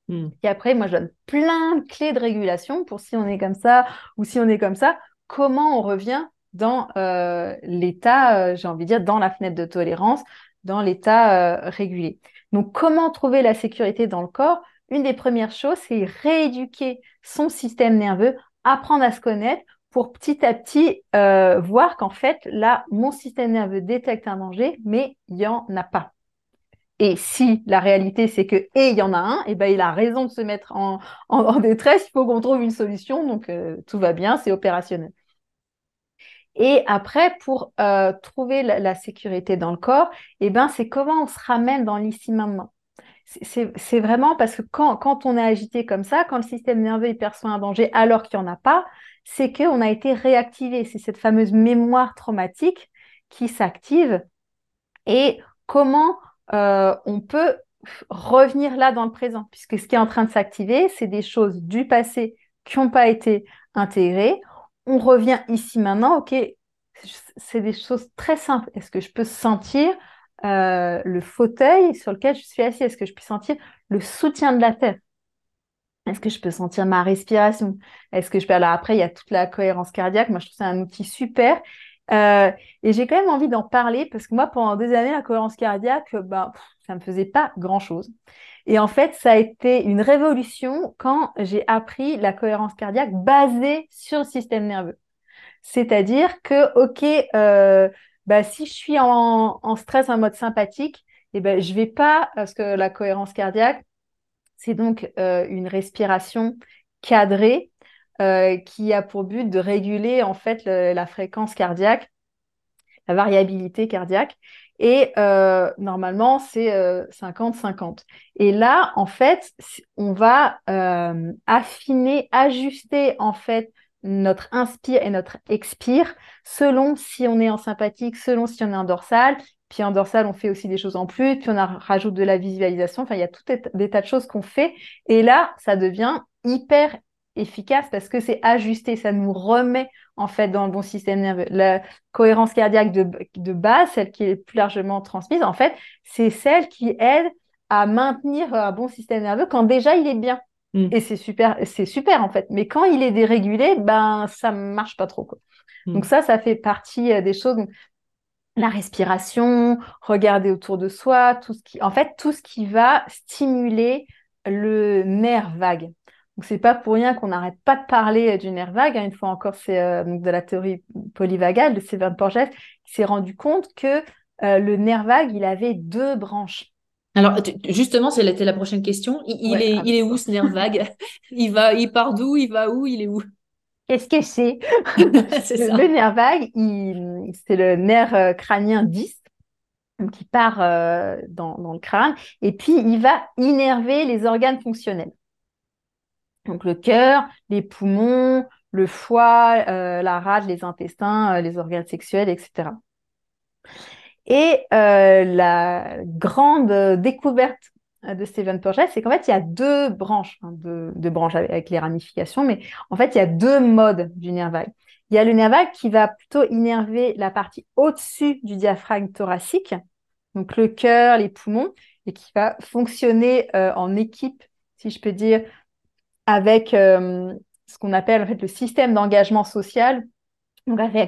Mm. Et après, moi, je donne plein de clés de régulation pour si on est comme ça ou si on est comme ça, comment on revient dans euh, l'état, euh, j'ai envie de dire, dans la fenêtre de tolérance, dans l'état euh, régulé. Donc, comment trouver la sécurité dans le corps? Une des premières choses, c'est rééduquer son système nerveux, apprendre à se connaître pour petit à petit euh, voir qu'en fait, là, mon système nerveux détecte un danger, mais il n'y en a pas. Et si la réalité, c'est que, et il y en a un, et eh ben, il a raison de se mettre en, détresse, il faut qu'on trouve une solution, donc euh, tout va bien, c'est opérationnel. Et après, pour euh, trouver la, sécurité dans le corps, eh ben, c'est comment on se ramène dans l'ici maintenant. C'est vraiment parce que quand, quand, on est agité comme ça, quand le système nerveux perçoit un danger alors qu'il n'y en a pas, c'est qu'on a été réactivé. C'est cette fameuse mémoire traumatique qui s'active. Et comment euh, on peut revenir là dans le présent, puisque ce qui est en train de s'activer, c'est des choses du passé qui n'ont pas été intégrées on revient ici maintenant, ok, c'est des choses très simples. Est-ce que je peux sentir euh, le fauteuil sur lequel je suis assis? Est-ce que je peux sentir le soutien de la tête Est-ce que je peux sentir ma respiration? Est-ce que je peux... Alors après, il y a toute la cohérence cardiaque. Moi, je trouve c'est un outil super. Euh, et j'ai quand même envie d'en parler parce que moi, pendant des années, la cohérence cardiaque, ben, ça ne me faisait pas grand-chose. Et en fait, ça a été une révolution quand j'ai appris la cohérence cardiaque basée sur le système nerveux. C'est-à-dire que, OK, euh, bah, si je suis en, stress en mode sympathique, eh ben, je vais pas, parce que la cohérence cardiaque, c'est donc euh, une respiration cadrée euh, qui a pour but de réguler en fait la fréquence cardiaque, la variabilité cardiaque. Et euh, normalement, c'est 50-50. Et là, en fait, on va affiner, ajuster en fait notre inspire et notre expire selon si on est en sympathique, selon si on est en dorsal. Puis en dorsal, on fait aussi des choses en plus. Puis on rajoute de la visualisation. Enfin, il y a tout des tas de choses qu'on fait. Et là, ça devient hyper efficace parce que c'est ajusté. Ça nous remet en fait dans le bon système nerveux. La cohérence cardiaque de, de base, celle qui est plus largement transmise, en fait, c'est celle qui aide à maintenir un bon système nerveux quand déjà il est bien. Mm. Et c'est super, c'est super en fait. Mais quand il est dérégulé, ben ça marche pas trop. Quoi. Mm. Donc ça, ça fait partie euh, des choses. la respiration, regarder autour de soi, tout ce qui, en fait, tout ce qui va stimuler le nerf vague. Donc c'est pas pour rien qu'on n'arrête pas de parler euh, du nerf vague. Hein. Une fois encore, c'est euh, de la théorie polyvagale de Sylvain Porges qui s'est rendu compte que le nerf vague, il avait deux branches. Alors, justement, c'était la prochaine question. Il, est, il est où ce nerf vague? Il va, il part d'où? Il va où? Il est où? Qu'est-ce que c'est? Le nerf vague, c'est le nerf euh, crânien 10 qui part euh, dans, le crâne et puis il va innerver les organes fonctionnels. Donc le cœur, les poumons, le foie, euh, la rate, les intestins, les organes sexuels, etc. Et euh, la grande découverte de Steven Porges, c'est qu'en fait, il y a deux branches, hein, deux, branches avec, les ramifications, mais en fait, il y a deux modes du nerf vague. Il y a le nerf vague qui va plutôt innerver la partie au-dessus du diaphragme thoracique, donc le cœur, les poumons, et qui va fonctionner euh, en équipe, si je peux dire, avec euh, ce qu'on appelle en fait le système d'engagement social,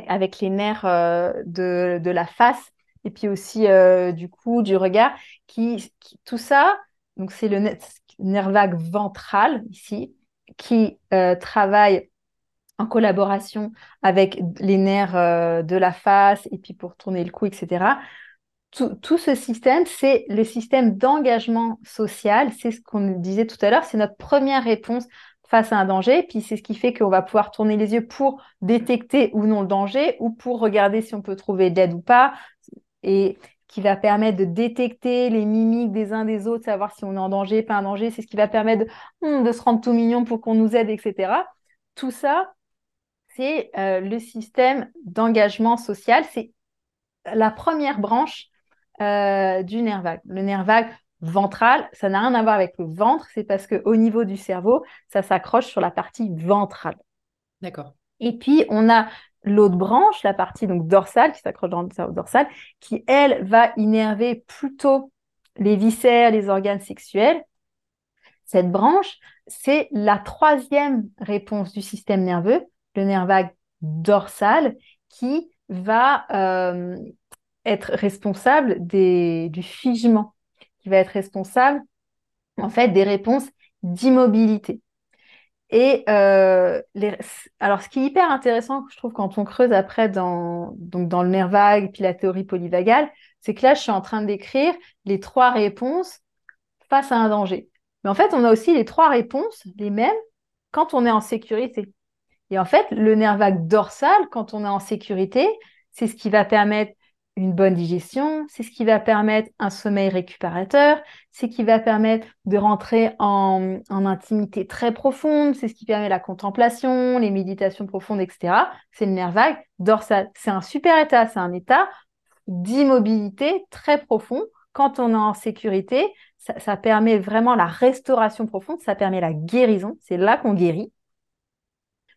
avec, les nerfs de, de, la face et puis aussi euh, du coup du regard, qui, tout ça, donc c'est le nerf vague ventral ici, qui euh, travaille en collaboration avec les nerfs euh, de la face et puis pour tourner le cou, etc. Tout, ce système, c'est le système d'engagement social, c'est ce qu'on disait tout à l'heure, c'est notre première réponse face à un danger. Puis c'est ce qui fait qu'on va pouvoir tourner les yeux pour détecter ou non le danger ou pour regarder si on peut trouver de l'aide ou pas, et qui va permettre de détecter les mimiques des uns des autres, savoir si on est en danger, pas en danger. C'est ce qui va permettre de, hmm, se rendre tout mignon pour qu'on nous aide, etc. Tout ça, c'est euh, le système d'engagement social. C'est la première branche euh, du nerf vague. Le nerf vague ventral, ça n'a rien à voir avec le ventre, c'est parce qu'au niveau du cerveau, ça s'accroche sur la partie ventrale. D'accord. Et puis, on a l'autre branche, la partie donc dorsale, qui s'accroche dans le cerveau dorsal, qui, elle, va innerver plutôt les viscères, les organes sexuels. Cette branche, c'est la troisième réponse du système nerveux, le nerf vague dorsal, qui va euh, être responsable du figement, qui va être responsable en fait des réponses d'immobilité. Et euh, alors, ce qui est hyper intéressant, je trouve, quand on creuse après dans, donc dans le nerf vague, puis la théorie polyvagale, c'est que là, je suis en train d'écrire les trois réponses face à un danger. Mais en fait, on a aussi les trois réponses, les mêmes, quand on est en sécurité. Et en fait, le nerf vague dorsal, quand on est en sécurité, c'est ce qui va permettre une bonne digestion, c'est ce qui va permettre un sommeil récupérateur, c'est ce qui va permettre de rentrer en, intimité très profonde, c'est ce qui permet la contemplation, les méditations profondes, etc. C'est le nerf vague dorsal. C'est un super état, c'est un état d'immobilité très profond. Quand on est en sécurité, ça, ça permet vraiment la restauration profonde, ça permet la guérison, c'est là qu'on guérit.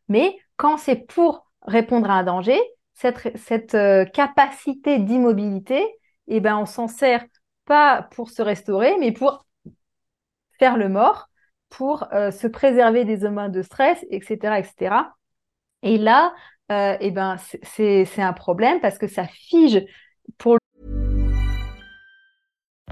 Mais quand c'est pour répondre à un danger, cette, euh, capacité d'immobilité, eh ben, on s'en sert pas pour se restaurer, mais pour faire le mort, pour euh, se préserver des hormones de stress, etc., etc. Et là, euh, eh ben, c'est un problème parce que ça fige pour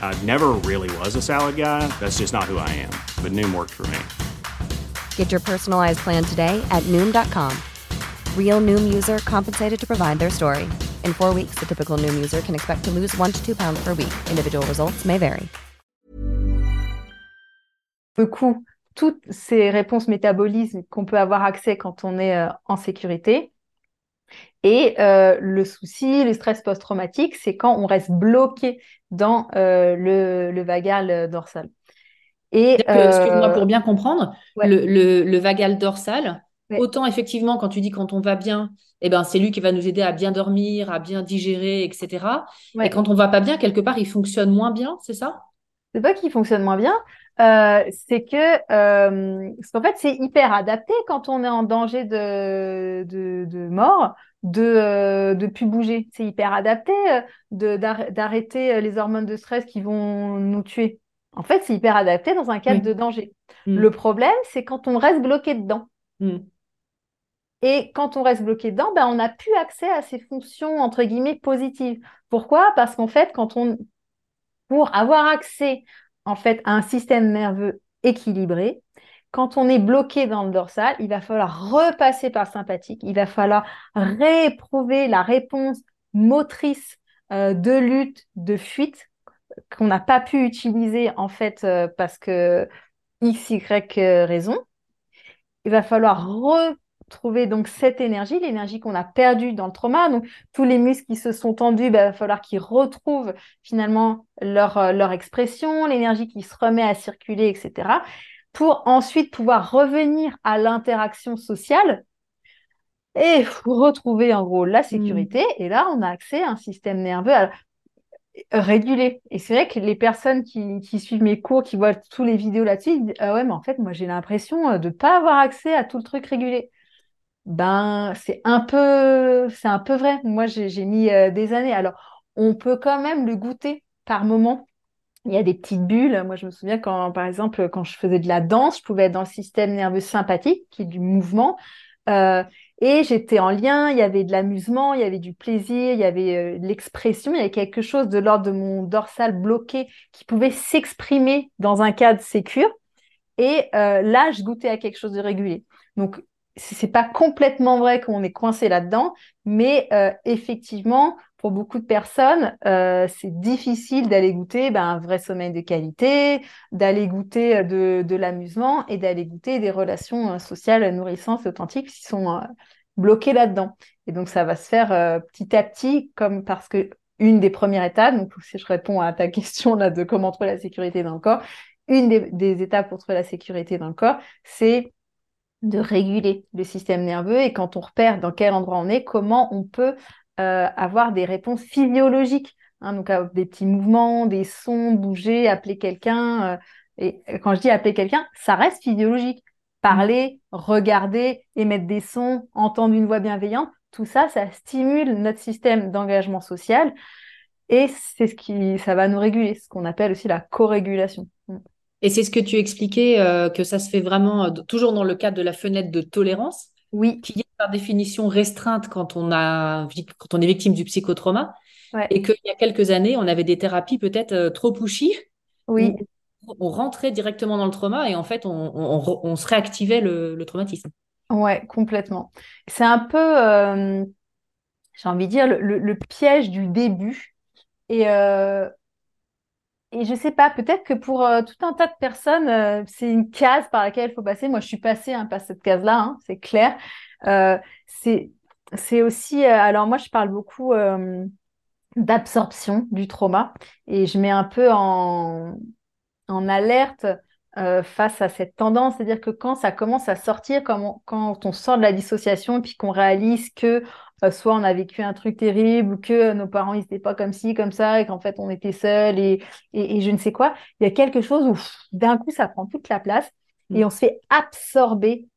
I never really was a salad guy. That's just not who I am. But Noom worked for me. Get your personalized plan today at Noom.com. Real Noom user compensated to provide their story. In four weeks, the typical Noom user can expect to lose one to two pounds per week. Individual results may vary. Du coup, toutes ces réponses métabolisme qu'on peut avoir accès quand on est euh, en sécurité. Et euh, le souci, le stress post-traumatique, c'est quand on reste bloqué dans euh, le, le, vagal dorsal. Et excuse-moi pour bien comprendre, ouais. le, le, le, vagal dorsal, ouais. autant effectivement quand tu dis quand on va bien, eh ben c'est lui qui va nous aider à bien dormir, à bien digérer, etc. Ouais. Et quand on va pas bien, quelque part, il fonctionne moins bien, c'est ça? C'est pas qu'il fonctionne moins bien, euh, c'est que euh, parce qu'en fait c'est hyper adapté quand on est en danger de, de, de mort de euh, de plus bouger c'est hyper adapté de d'arrêter les hormones de stress qui vont nous tuer en fait c'est hyper adapté dans un cadre oui. de danger mm. le problème c'est quand on reste bloqué dedans mm. et quand on reste bloqué dedans ben on n'a plus accès à ces fonctions entre guillemets positives pourquoi? Parce qu'en fait quand on pour avoir accès en fait un système nerveux équilibré. Quand on est bloqué dans le dorsal, il va falloir repasser par sympathique, il va falloir rééprouver la réponse motrice euh, de lutte, de fuite qu'on n'a pas pu utiliser en fait euh, parce que x, y raison. Il va falloir trouver donc cette énergie, l'énergie qu'on a perdue dans le trauma. Donc tous les muscles qui se sont tendus, bah, il va falloir qu'ils retrouvent finalement leur, euh, leur expression, l'énergie qui se remet à circuler, etc. Pour ensuite pouvoir revenir à l'interaction sociale et retrouver en gros la sécurité. Mmh. Et là, on a accès à un système nerveux régulé. Et c'est vrai que les personnes qui, qui, suivent mes cours, qui voient tous les vidéos là-dessus, ils disent ah ouais, mais en fait, moi j'ai l'impression euh, de ne pas avoir accès à tout le truc régulé ben c'est un peu c'est un peu vrai. Moi j'ai mis euh, des années. Alors on peut quand même le goûter par moment. Il y a des petites bulles. Moi je me souviens quand par exemple quand je faisais de la danse, je pouvais être dans le système nerveux sympathique qui est du mouvement. Euh, et j'étais en lien, il y avait de l'amusement, il y avait du plaisir, il y avait euh, l'expression, il y avait quelque chose de l'ordre de mon dorsal bloqué qui pouvait s'exprimer dans un cadre sécure. Et là, je goûtais à quelque chose de régulier. Donc, c'est pas complètement vrai qu'on est coincé là-dedans, mais euh, effectivement, pour beaucoup de personnes, euh, c'est difficile d'aller goûter ben, un vrai sommeil de qualité, d'aller goûter euh, de, de l'amusement et d'aller goûter des relations euh, sociales nourrissantes authentiques qui sont euh, bloquées là-dedans. Et donc, ça va se faire euh, petit à petit, comme parce que une des premières étapes, donc si je réponds à ta question là de comment trouver la sécurité dans le corps, une des, des étapes pour trouver la sécurité dans le corps, c'est de réguler le système nerveux et quand on repère dans quel endroit on est, comment on peut euh, avoir des réponses physiologiques. Hein, donc des petits mouvements, des sons, bouger, appeler quelqu'un. Euh, et quand je dis appeler quelqu'un, ça reste physiologique. Parler, regarder, émettre des sons, entendre une voix bienveillante, tout ça, ça stimule notre système d'engagement social et c'est ce qui, ça va nous réguler, ce qu'on appelle aussi la co-régulation. Et c'est ce que tu expliquais, euh, que ça se fait vraiment euh, toujours dans le cadre de la fenêtre de tolérance, oui. qui est par définition restreinte quand on, a, quand on est victime du psychotrauma. Ouais. Et qu'il y a quelques années, on avait des thérapies peut-être euh, trop pushy. Oui. On rentrait directement dans le trauma et en fait, on, on, on se réactivait le, le, traumatisme. Ouais, complètement. C'est un peu, euh, j'ai envie de dire, le, le, le, piège du début. Et euh, et je sais pas, peut-être que pour euh, tout un tas de personnes, euh, c'est une case par laquelle il faut passer. Moi, je suis passée hein, par cette case-là, hein, c'est clair. Euh, c'est aussi, euh, alors moi, je parle beaucoup d'absorption du trauma et je mets un peu en, en alerte face à cette tendance, c'est-à-dire que quand ça commence à sortir, quand on, quand on sort de la dissociation et puis qu'on réalise que euh, soit on a vécu un truc terrible, ou que nos parents ils n'étaient pas comme ci, comme ça, et qu'en fait on était seuls et, et, je ne sais quoi. Il y a quelque chose où d'un coup ça prend toute la place et mm. on se fait absorber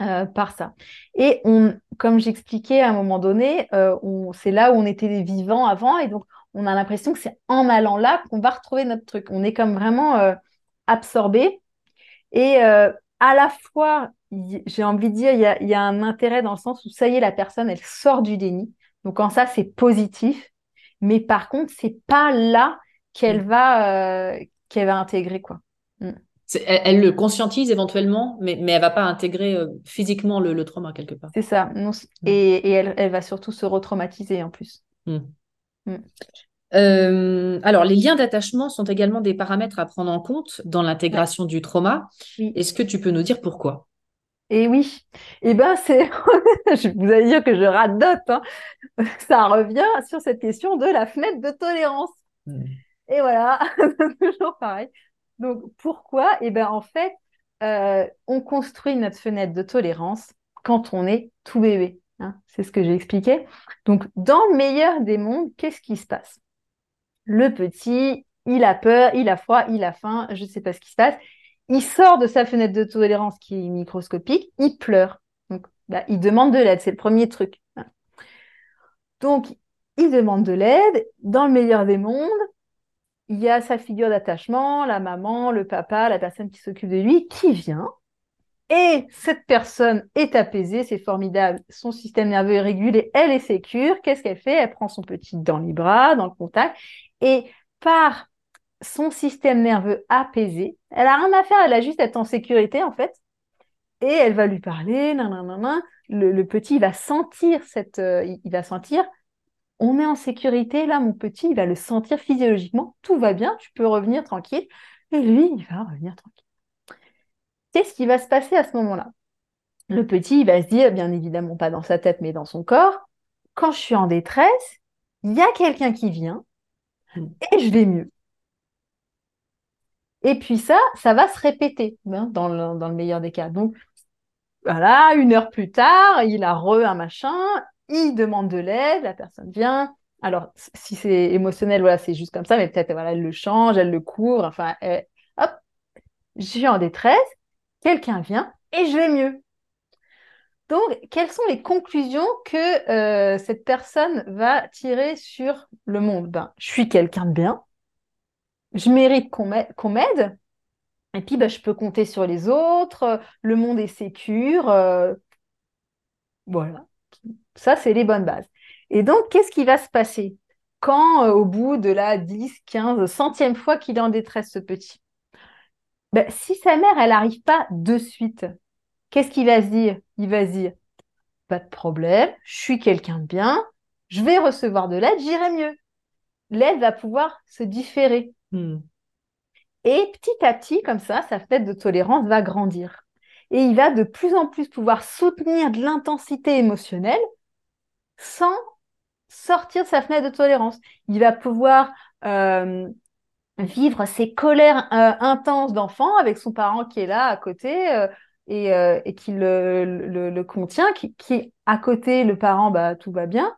euh, par ça. Et on, comme j'expliquais à un moment donné, euh, c'est là où on était vivants avant, et donc on a l'impression que c'est en allant là qu'on va retrouver notre truc. On est comme vraiment euh, absorbé. Et à la fois, j'ai envie de dire, il y a, y a, un intérêt dans le sens où ça y est, la personne, elle sort du déni. Donc en ça, c'est positif. Mais par contre, c'est pas là qu'elle mm. va, qu'elle va intégrer quoi. Mm elle, le conscientise éventuellement, mais, mais elle va pas intégrer euh, physiquement le, trauma quelque part. C'est ça. Mm. et, elle, va surtout se retraumatiser en plus. Mm. Mm. Euh, alors, les liens d'attachement sont également des paramètres à prendre en compte dans l'intégration du trauma. Est-ce que tu peux nous dire pourquoi? Et eh oui. Et eh ben, c'est. vous allez dire que je radote. Hein. Ça revient sur cette question de la fenêtre de tolérance. Et voilà, toujours pareil. Donc, pourquoi? Eh bien, en fait, euh, on construit notre fenêtre de tolérance quand on est tout bébé. Hein. C'est ce que j'ai expliqué. Donc, dans le meilleur des mondes, qu'est-ce qui se passe? Le petit, il a peur, il a froid, il a faim, je ne sais pas ce qui se passe. Il sort de sa fenêtre de tolérance qui est microscopique, il pleure. Bah, il demande de l'aide, c'est le premier truc. Donc, il demande de l'aide. Dans le meilleur des mondes, il y a sa figure d'attachement, la maman, le papa, la personne qui s'occupe de lui, qui vient. Et cette personne est apaisée, c'est formidable. Son système nerveux est régulé, elle est sécure. Qu'est-ce qu'elle fait? Elle prend son petit dans les bras, dans le contact. Et par son système nerveux apaisé, elle a rien à faire, elle a juste à être en sécurité en fait. Et elle va lui parler, nanana. Le, le petit va sentir cette, euh, il va sentir on est en sécurité, là, mon petit, il va le sentir physiologiquement, tout va bien, tu peux revenir tranquille. Et lui, il va revenir tranquille. Qu'est-ce qui va se passer à ce moment-là Le petit, il va se dire, bien évidemment pas dans sa tête, mais dans son corps, quand je suis en détresse, il y a quelqu'un qui vient et je vais mieux. Et puis ça, ça va se répéter hein, dans, le, meilleur des cas. Donc, voilà, une heure plus tard, il a re un machin, il demande de l'aide, la personne vient. Alors, si c'est émotionnel, voilà, c'est juste comme ça, mais peut-être, voilà, elle le change, elle le couvre, enfin, hop, je suis en détresse, quelqu'un vient et je vais mieux. Donc, quelles sont les conclusions que euh, cette personne va tirer sur le monde? Ben, Je suis quelqu'un de bien, je mérite qu'on m'aide, et puis ben, je peux compter sur les autres, le monde est sécure, euh, voilà. Ça, c'est les bonnes bases. Et donc, qu'est-ce qui va se passer? Quand, euh, au bout de la 10, 15, centième fois qu'il est en détresse, ce petit? Ben, Si sa mère, elle n'arrive pas de suite, qu'est-ce qu'il va se dire? Il va se dire, pas de problème, je suis quelqu'un de bien, je vais recevoir de l'aide, j'irai mieux. L'aide va pouvoir se différer. Hmm. Et petit à petit, comme ça, sa fenêtre de tolérance va grandir. Et il va de plus en plus pouvoir soutenir de l'intensité émotionnelle sans sortir de sa fenêtre de tolérance. Il va pouvoir euh, vivre ses colères euh, intenses d'enfant avec son parent qui est là à côté euh, et, qui le, contient, qui, qui à côté, le parent, bah, tout va bien.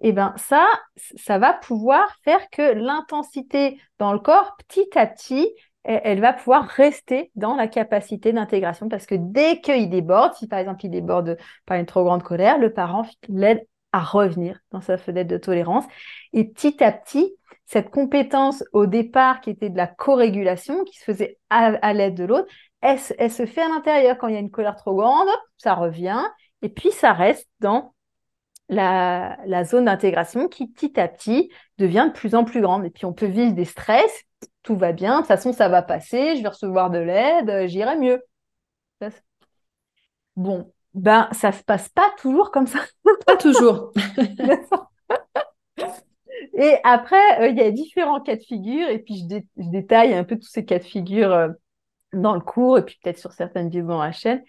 Et ben ça, ça va pouvoir faire que l'intensité dans le corps, petit à petit, elle va pouvoir rester dans la capacité d'intégration parce que dès qu'il déborde, si par exemple il déborde par une trop grande colère, le parent l'aide à revenir dans sa fenêtre de tolérance. Et petit à petit, cette compétence au départ qui était de la co-régulation, qui se faisait à, l'aide de l'autre, elle, se fait à l'intérieur. Quand il y a une colère trop grande, ça revient, et puis ça reste dans la, la zone d'intégration qui petit à petit devient de plus en plus grande. Et puis on peut vivre des stress, tout va bien, de toute façon ça va passer, je vais recevoir de l'aide, j'irai mieux. Bon, ben, ça se passe pas toujours comme ça. Pas toujours. et après, euh, il y a différents cas de figure, et puis je, détaille un peu tous ces cas de figure euh, dans le cours, et puis peut-être sur certaines vidéos dans la chaîne.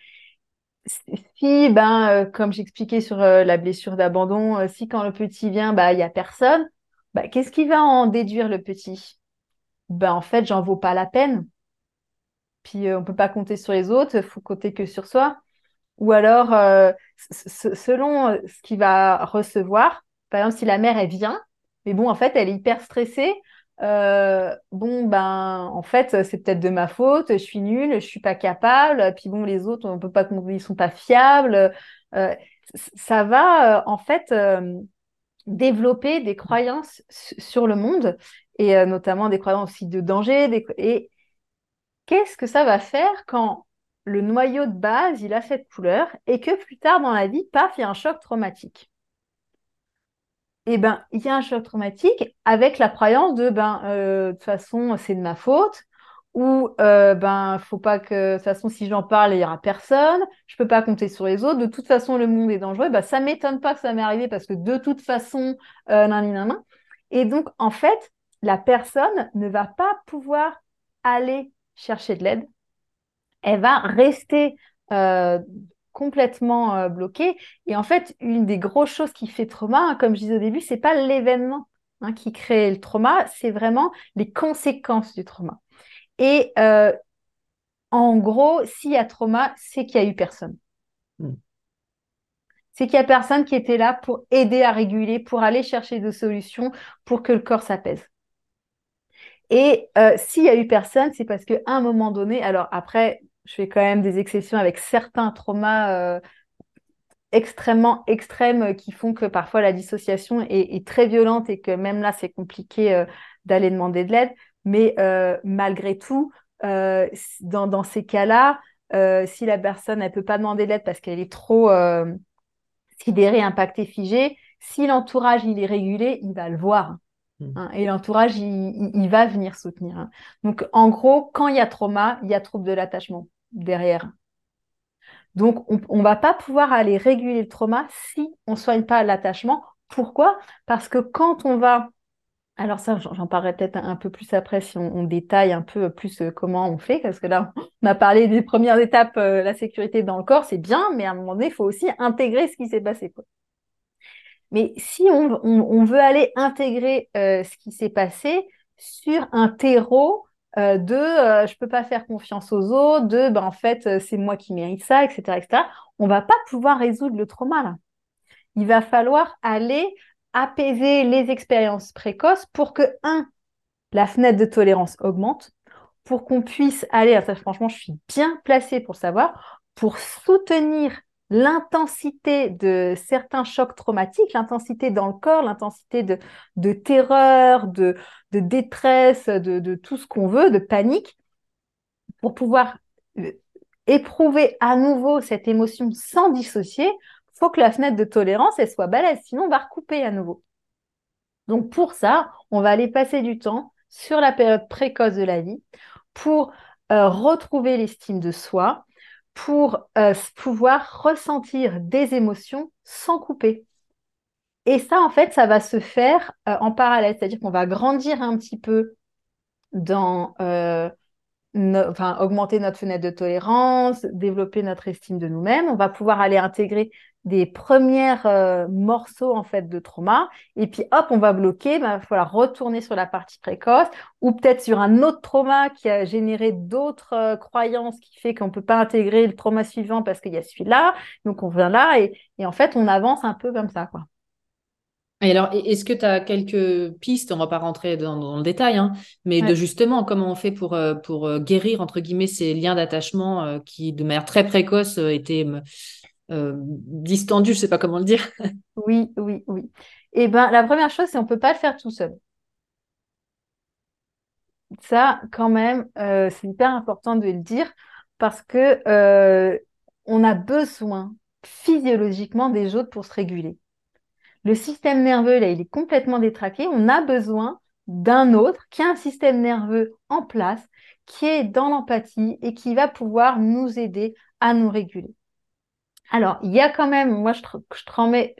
Si, ben, euh, comme j'expliquais sur la blessure d'abandon, si quand le petit vient, ben, il n'y a personne, ben, qu'est-ce qui va en déduire le petit? Ben, en fait, j'en vaux pas la peine. Puis on peut pas compter sur les autres, il faut compter que sur soi. ou alors selon ce qu'il va recevoir. Par exemple, si la mère, elle vient, mais bon, en fait, elle est hyper stressée. bon, ben, en fait, c'est peut-être de ma faute, je suis nulle, je suis pas capable, puis bon, les autres, on peut pas, ils sont pas fiables. ça va, en fait, développer des croyances sur le monde et euh, notamment des croyances aussi de danger. Et qu'est-ce que ça va faire quand le noyau de base, il a cette couleur et que plus tard dans la vie, paf, il y a un choc traumatique? Eh ben, il y a un choc traumatique avec la croyance de ben euh, de toute façon c'est de ma faute ou euh, ben faut pas que de toute façon si j'en parle il y aura personne je peux pas compter sur les autres. De toute façon le monde est dangereux. Ben ça m'étonne pas que ça m'est arrivé parce que de toute façon euh, nan, nan, nan. et donc en fait la personne ne va pas pouvoir aller chercher de l'aide. Elle va rester euh, complètement euh, bloquée et en fait une des grosses choses qui fait trauma hein, comme je disais au début c'est pas l'événement hein, qui crée le trauma c'est vraiment les conséquences du trauma et euh, en gros, s'il y a trauma, c'est qu'il n'y a eu personne. Hmm. C'est qu'il n'y a personne qui était là pour aider à réguler, pour aller chercher des solutions pour que le corps s'apaise. Et euh, s'il y a eu personne, c'est parce qu'à un moment donné, alors après, je fais quand même des exceptions avec certains traumas euh, extrêmement extrêmes qui font que parfois la dissociation est, très violente et que même là, c'est compliqué d'aller demander de l'aide. Mais euh, malgré tout, euh, dans, ces cas-là, euh, si la personne ne peut pas demander l'aide parce qu'elle est trop sidérée, impactée, figée, si l'entourage il est régulé, il va le voir. Hmm. Hein, et l'entourage, il, va venir soutenir. Hein. Donc, en gros, quand il y a trauma, il y a trouble de l'attachement derrière. Donc, on ne va pas pouvoir aller réguler le trauma si on ne soigne pas l'attachement. Pourquoi? Parce que quand on va alors ça, j'en parlerai peut-être un peu plus après si on, détaille un peu plus euh, comment on fait, parce que là, on a parlé des premières étapes, euh, la sécurité dans le corps, c'est bien, mais à un moment donné, il faut aussi intégrer ce qui s'est passé. Mais si on, veut aller intégrer euh, ce qui s'est passé sur un terreau de je peux pas faire confiance aux autres, de ben, en fait, c'est moi qui mérite ça, etc., etc., on va pas pouvoir résoudre le trauma. Il va falloir aller apaiser les expériences précoces pour que, un, la fenêtre de tolérance augmente, pour qu'on puisse aller, ça franchement, je suis bien placée pour savoir, pour soutenir l'intensité de certains chocs traumatiques, l'intensité dans le corps, l'intensité de, terreur, de, détresse, de, de, tout ce qu'on veut, de panique, pour pouvoir euh, éprouver à nouveau cette émotion sans dissocier, faut que la fenêtre de tolérance, elle soit balèze, sinon on va recouper à nouveau. Donc pour ça, on va aller passer du temps sur la période précoce de la vie pour euh, retrouver l'estime de soi, pour euh, pouvoir ressentir des émotions sans couper. Et ça, en fait, ça va se faire euh, en parallèle, c'est-à-dire qu'on va grandir un petit peu dans enfin, augmenter notre fenêtre de tolérance, développer notre estime de nous-mêmes. On va pouvoir aller intégrer des premiers euh, morceaux en fait de trauma. Et puis hop on va bloquer. Il va falloir retourner sur la partie précoce ou peut-être sur un autre trauma qui a généré d'autres euh, croyances qui fait qu'on peut pas intégrer le trauma suivant parce qu'il y a celui-là. Donc on vient là et, et en fait on avance un peu comme ça quoi. Et alors, est-ce que tu as quelques pistes, on va pas rentrer dans, le détail, hein, mais de justement comment on fait pour, euh, pour guérir, entre guillemets, ces liens d'attachement qui, de manière très précoce, étaient distendus, je sais pas comment le dire. oui, oui, oui. Eh ben, la première chose, c'est on peut pas le faire tout seul. Ça, quand même, c'est hyper important de le dire parce que on a besoin physiologiquement des autres pour se réguler le système nerveux, là, il est complètement détraqué. On a besoin d'un autre qui a un système nerveux en place, qui est dans l'empathie et qui va pouvoir nous aider à nous réguler. Alors, il y a quand même, moi, je, transmets,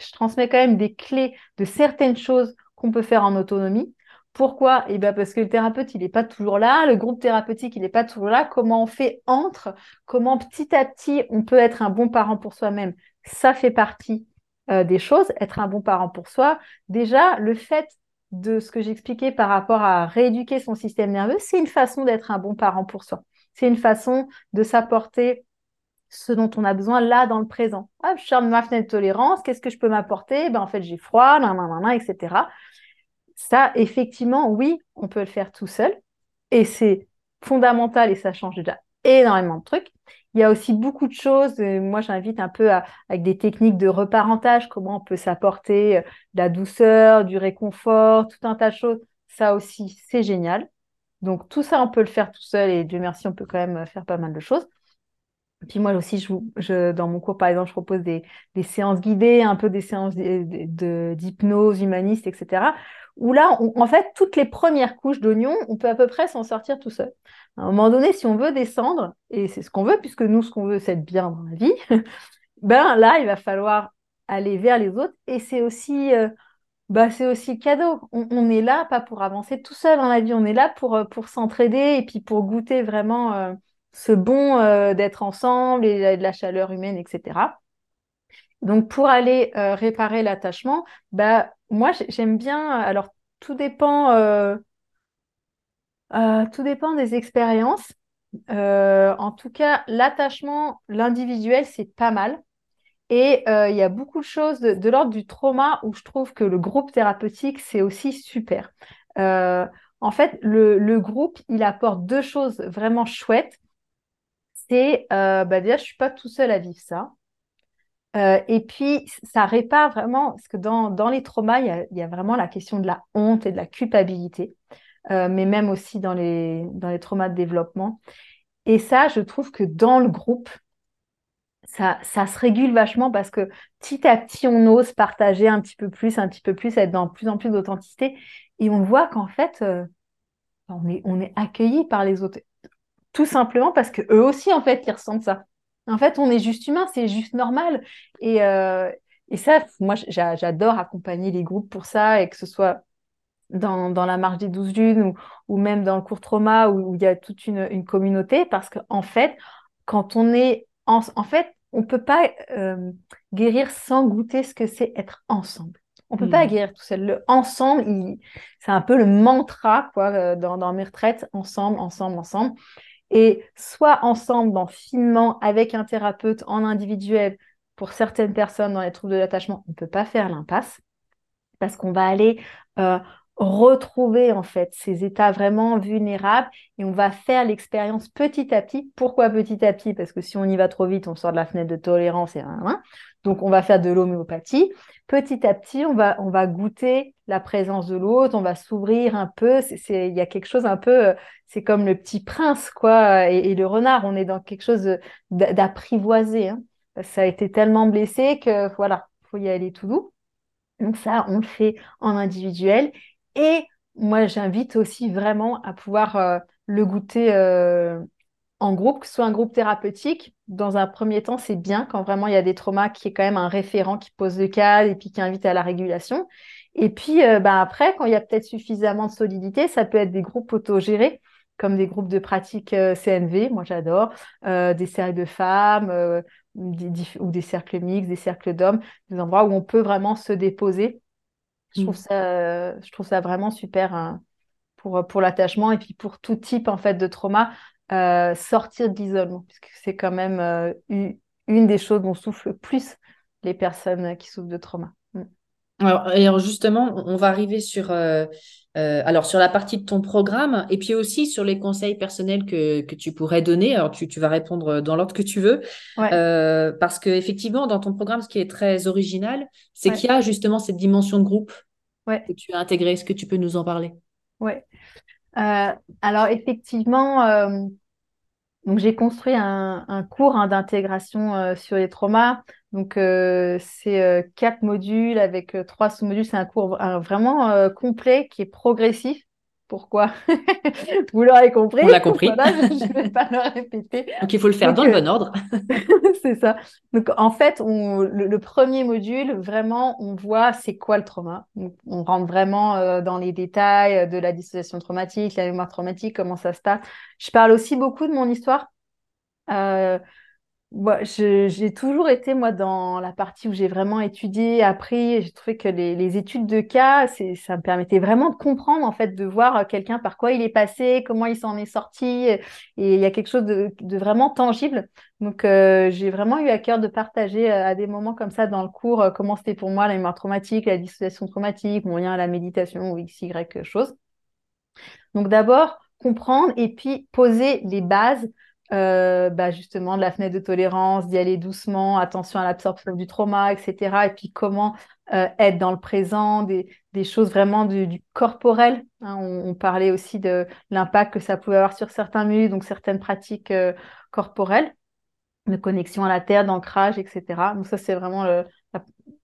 quand même des clés de certaines choses qu'on peut faire en autonomie. Pourquoi? Eh bien parce que le thérapeute, il n'est pas toujours là, le groupe thérapeutique, il n'est pas toujours là. Comment on fait entre? Comment petit à petit, on peut être un bon parent pour soi-même? Ça fait partie euh, des choses, être un bon parent pour soi. Déjà, le fait de ce que j'expliquais par rapport à rééduquer son système nerveux, c'est une façon d'être un bon parent pour soi. C'est une façon de s'apporter ce dont on a besoin là dans le présent. Ah, je ferme ma fenêtre de tolérance, qu'est-ce que je peux m'apporter? Ben, En fait, j'ai froid, nan, etc. Ça, effectivement, oui, on peut le faire tout seul. Et c'est fondamental et ça change déjà énormément de trucs. Il y a aussi beaucoup de choses. moi, j'invite un peu avec des techniques de reparentage, comment on peut s'apporter euh, de la douceur, du réconfort, tout un tas de choses. Ça aussi, c'est génial. Donc, tout ça, on peut le faire tout seul et Dieu merci, on peut quand même faire pas mal de choses. Puis moi aussi, je, dans mon cours, par exemple, je propose des, séances guidées, un peu des séances d'hypnose humaniste, etc. Où là, en fait, toutes les premières couches d'oignon, on peut à peu près s'en sortir tout seul. À un moment donné, si on veut descendre, et c'est ce qu'on veut, puisque nous, ce qu'on veut, c'est être bien dans la vie, ben là, il va falloir aller vers les autres. Et c'est aussi, euh, bah, c'est aussi cadeau. On, est là, pas pour avancer tout seul dans la vie, on est là pour, euh, pour s'entraider et puis pour goûter vraiment euh, ce bon d'être ensemble et de la chaleur humaine, etc. Donc, pour aller réparer l'attachement, bah, moi, j'aime bien. Alors, tout dépend euh, tout dépend des expériences. Euh, en tout cas, l'attachement, l'individuel, c'est pas mal. Et euh, il y a beaucoup de choses de, l'ordre du trauma où je trouve que le groupe thérapeutique, c'est aussi super. en fait, le, groupe, il apporte deux choses vraiment chouettes. C'est, bah déjà, je suis pas tout seul à vivre ça. et puis, ça répare vraiment, parce que dans, les traumas, il y, a, vraiment la question de la honte et de la culpabilité. Euh, mais même aussi dans les, dans les traumas de développement. Et ça, je trouve que dans le groupe, ça, ça se régule vachement parce que petit à petit, on ose partager un petit peu plus, un petit peu plus, être dans plus en plus d'authenticité. Et on voit qu'en fait, euh, on est, on est accueilli par les autres. Tout simplement parce que eux aussi, en fait, ils ressentent ça. En fait, on est juste humain, c'est juste normal. Et, euh, et ça, moi, j'adore accompagner les groupes pour ça et que ce soit dans, dans, la marche des douze lunes ou, ou, même dans le court trauma où, il y a toute une, une communauté parce qu'en en fait, quand on est en, en fait, on peut pas euh, guérir sans goûter ce que c'est être ensemble. On peut pas hmm. guérir tout seul. Le ensemble, c'est un peu le mantra quoi euh, dans, dans mes retraites. Ensemble, ensemble, ensemble. Et soit ensemble, dans finement, avec un thérapeute en individuel, pour certaines personnes dans les troubles de l'attachement, on ne peut pas faire l'impasse parce qu'on va aller euh, retrouver en fait ces états vraiment vulnérables et on va faire l'expérience petit à petit. Pourquoi petit à petit? Parce que si on y va trop vite, on sort de la fenêtre de tolérance et. Donc on va faire de l'homéopathie. Petit à petit, on va on va goûter la présence de l'autre, on va s'ouvrir un peu. C'est il y a quelque chose un peu, euh, c'est comme le petit prince quoi et, le renard. On est dans quelque chose d'apprivoisé. Hein. Ça a été tellement blessé que voilà, faut y aller tout doux. Donc ça, on le fait en individuel et moi, j'invite aussi vraiment à pouvoir euh, le goûter euh, en groupe, que ce soit un groupe thérapeutique. Dans un premier temps, c'est bien quand vraiment il y a des traumas qui est quand même un référent qui pose le cadre et puis qui invite à la régulation. Et puis euh, ben après, quand il y a peut-être suffisamment de solidité, ça peut être des groupes autogérés, comme des groupes de pratique CNV, moi j'adore, des cercles de femmes ou des cercles mixtes, des cercles d'hommes, des endroits où on peut vraiment se déposer je trouve mm. ça, je trouve ça vraiment super hein, pour, pour l'attachement et puis pour tout type en fait de trauma, euh, sortir de l'isolement, puisque c'est quand même euh, une des choses dont souffrent le plus les personnes qui souffrent de trauma. Mm. Alors, justement, on va arriver sur, euh, alors sur la partie de ton programme et puis aussi sur les conseils personnels que, que tu pourrais donner. Alors tu, tu vas répondre dans l'ordre que tu veux, parce que effectivement dans ton programme, ce qui est très original, c'est qu'il y a justement cette dimension de groupe que tu as intégrée. Est-ce que tu peux nous en parler? Oui. Euh, alors effectivement, euh, donc j'ai construit un, cours hein, d'intégration euh, sur les traumas. Donc c'est quatre modules avec trois sous-modules. C'est un cours vraiment complet qui est progressif. Pourquoi? Vous l'aurez compris. On l'a compris. je ne vais pas le répéter. Donc, il faut le faire dans le bon ordre. c'est ça. Donc, en fait, on, le, premier module, vraiment, on voit c'est quoi le trauma. on rentre vraiment euh, dans les détails de la dissociation traumatique, la mémoire traumatique, comment ça se passe. Je parle aussi beaucoup de mon histoire. Euh, j'ai toujours été, moi, dans la partie où j'ai vraiment étudié, appris. J'ai trouvé que les, études de cas, ça me permettait vraiment de comprendre, en fait, de voir euh, quelqu'un par quoi il est passé, comment il s'en est sorti. Et il y a quelque chose de, vraiment tangible. Donc, euh, j'ai vraiment eu à cœur de partager euh, à des moments comme ça dans le cours comment c'était pour moi la mémoire traumatique, la dissociation traumatique, mon lien à la méditation ou x, y chose. Donc, d'abord, comprendre et puis poser les bases euh, bah justement de la fenêtre de tolérance, d'y aller doucement, attention à l'absorption du trauma, etc. Et puis comment euh, être dans le présent, des, choses vraiment du, corporel. Hein. On, parlait aussi de l'impact que ça pouvait avoir sur certains muscles, donc certaines pratiques euh, corporelles, de connexion à la terre, d'ancrage, etc. Donc ça, c'est vraiment la,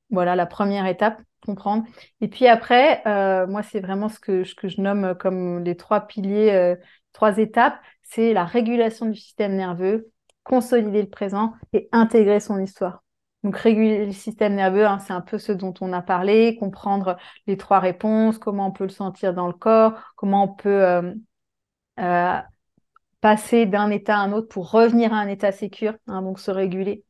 voilà, la première étape, comprendre. Et puis après, moi, c'est vraiment ce que, ce que je nomme comme les trois piliers, trois étapes c'est la régulation du système nerveux, consolider le présent et intégrer son histoire. Donc réguler le système nerveux, hein, c'est un peu ce dont on a parlé, comprendre les trois réponses, comment on peut le sentir dans le corps, comment on peut euh, euh, passer d'un état à un autre pour revenir à un état sécure, hein, donc se réguler.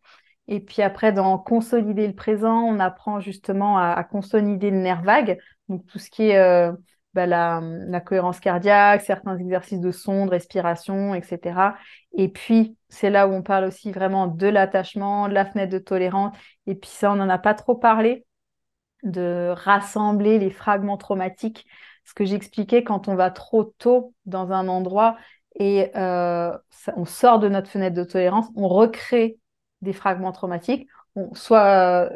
Et puis après, dans consolider le présent, on apprend justement à, consolider le nerf vague, donc tout ce qui est euh, bah, la, cohérence cardiaque, certains exercices de son, de respiration, etc. Et puis, c'est là où on parle aussi vraiment de l'attachement, de la fenêtre de tolérance. Et puis ça, on n'en a pas trop parlé, de rassembler les fragments traumatiques. Ce que j'expliquais, quand on va trop tôt dans un endroit et euh, on sort de notre fenêtre de tolérance, on recrée des fragments traumatiques. soit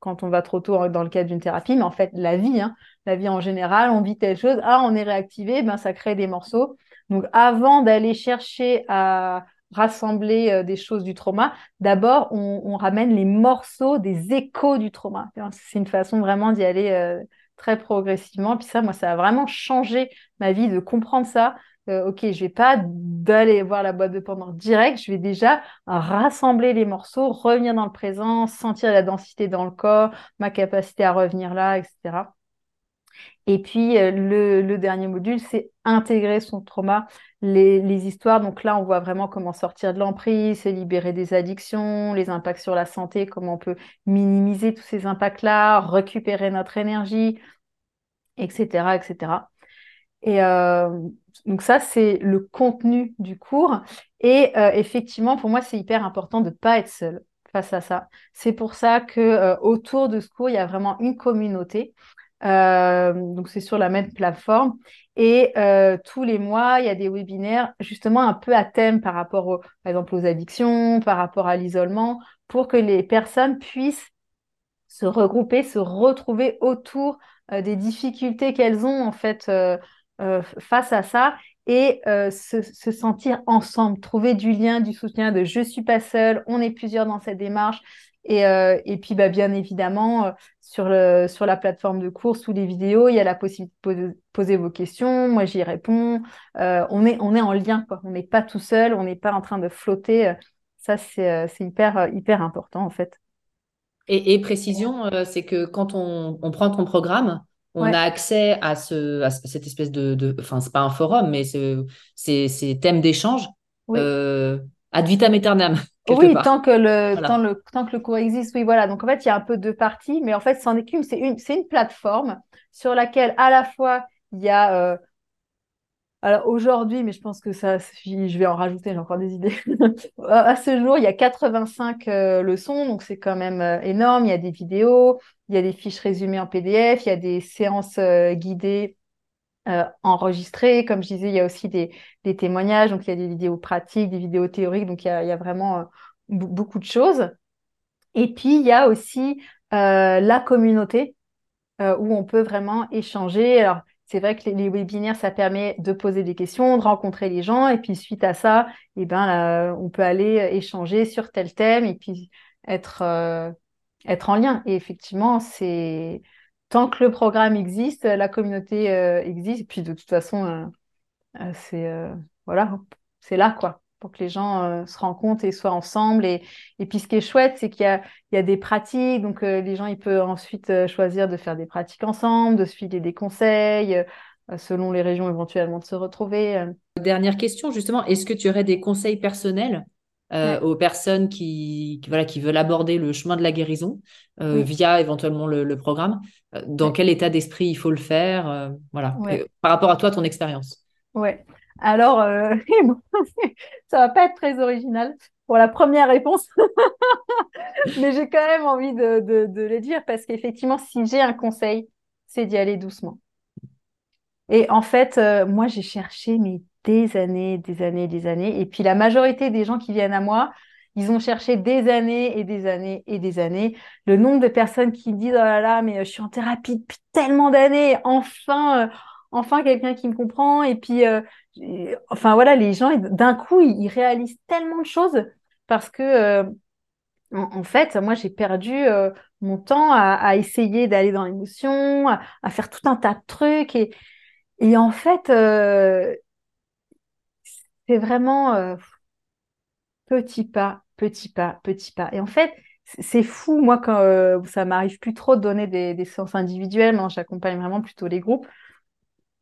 quand on va trop tôt dans le cadre d'une thérapie, mais en fait, la vie, hein, la vie en général, on vit telle chose, ah, on est réactivé, ben, ça crée des morceaux. Donc, avant d'aller chercher à rassembler euh, des choses du trauma, d'abord, on, ramène les morceaux des échos du trauma. C'est une façon vraiment d'y aller euh, très progressivement. Puis ça, moi, ça a vraiment changé ma vie de comprendre ça, euh, ok, je vais pas d'aller voir la boîte de Pandore direct, je vais déjà rassembler les morceaux, revenir dans le présent, sentir la densité dans le corps, ma capacité à revenir là, etc. Et puis euh, le, dernier module, c'est intégrer son trauma, les, les, histoires. Donc là, on voit vraiment comment sortir de l'emprise, se libérer des addictions, les impacts sur la santé, comment on peut minimiser tous ces impacts-là, récupérer notre énergie, etc., etc. Et euh, donc ça, c'est le contenu du cours. Et euh, effectivement, pour moi, c'est hyper important de ne pas être seul face à ça. C'est pour ça que euh, autour de ce cours, il y a vraiment une communauté. donc c'est sur la même plateforme. Et tous les mois, il y a des webinaires justement un peu à thème par rapport, au, par exemple, aux addictions, par rapport à l'isolement, pour que les personnes puissent se regrouper, se retrouver autour des difficultés qu'elles ont en fait face à ça et euh, se, sentir ensemble, trouver du lien, du soutien, de je suis pas seule, on est plusieurs dans cette démarche. Et, euh, et puis, bah, bien évidemment, sur, le, sur la plateforme de cours, sous les vidéos, il y a la possibilité de poser, vos questions. Moi, j'y réponds. on, est, on est en lien, quoi. On n'est pas tout seul, on n'est pas en train de flotter. Ça, c'est hyper, hyper important, en fait. Et, précision, c'est que quand on prend ton programme, on a accès à, ce, à cette espèce de, enfin, c'est pas un forum, mais c'est ces thèmes d'échange euh, ad vitam aeternam. Oui, tant que, le, tant, le, tant que le cours existe, oui, voilà. Donc, en fait, il y a un peu deux parties, mais en fait, c'en est qu'une. C'est une, une plateforme sur laquelle, à la fois, il y a euh, alors aujourd'hui, mais je pense que ça, je vais en rajouter, j'ai encore des idées. à ce jour, il y a 85 euh, leçons, donc c'est quand même euh, énorme. Il y a des vidéos, il y a des fiches résumées en PDF, il y a des séances euh, guidées enregistrées. Comme je disais, il y a aussi des, témoignages, donc il y a des vidéos pratiques, des vidéos théoriques, donc il y a, vraiment beaucoup de choses. Et puis, il y a aussi la communauté où on peut vraiment échanger. Alors, c'est vrai que les, webinaires, ça permet de poser des questions, de rencontrer les gens, et puis suite à ça, eh ben, on peut aller échanger sur tel thème et puis être, euh, être en lien. Et effectivement, c'est tant que le programme existe, la communauté euh, existe, et puis de toute façon, euh, c'est voilà, c'est là quoi pour que les gens euh, se rencontrent et soient ensemble. Et, et puis ce qui est chouette, c'est qu'il y y a des pratiques, donc euh, les gens ils peuvent ensuite euh, choisir de faire des pratiques ensemble, de se filer des conseils, selon les régions éventuellement de se retrouver. Dernière question justement, est-ce que tu aurais des conseils personnels aux personnes qui, voilà, qui veulent aborder le chemin de la guérison via éventuellement le, programme. Dans quel état d'esprit il faut le faire Voilà, par rapport à toi, ton expérience. Ouais. Alors, ça va pas être très original pour la première réponse, mais j'ai quand même envie de, de, le dire parce qu'effectivement, si j'ai un conseil, c'est d'y aller doucement. Et en fait, euh, moi, j'ai cherché mais des années, des années, des années. Et puis la majorité des gens qui viennent à moi, ils ont cherché des années et des années et des années. Le nombre de personnes qui disent oh là là, mais euh, je suis en thérapie depuis tellement d'années, enfin, euh, enfin quelqu'un qui me comprend. Et puis, enfin voilà, les gens d'un coup, ils, réalisent tellement de choses parce que en, fait, moi, j'ai perdu mon temps à, essayer d'aller dans l'émotion, à, faire tout un tas de trucs. Et, et en fait, euh, c'est vraiment euh, petit pas, petit pas, petit pas. Et en fait, c'est fou, moi, quand euh, ça m'arrive plus trop de donner des, des séances individuelles, j'accompagne vraiment plutôt les groupes.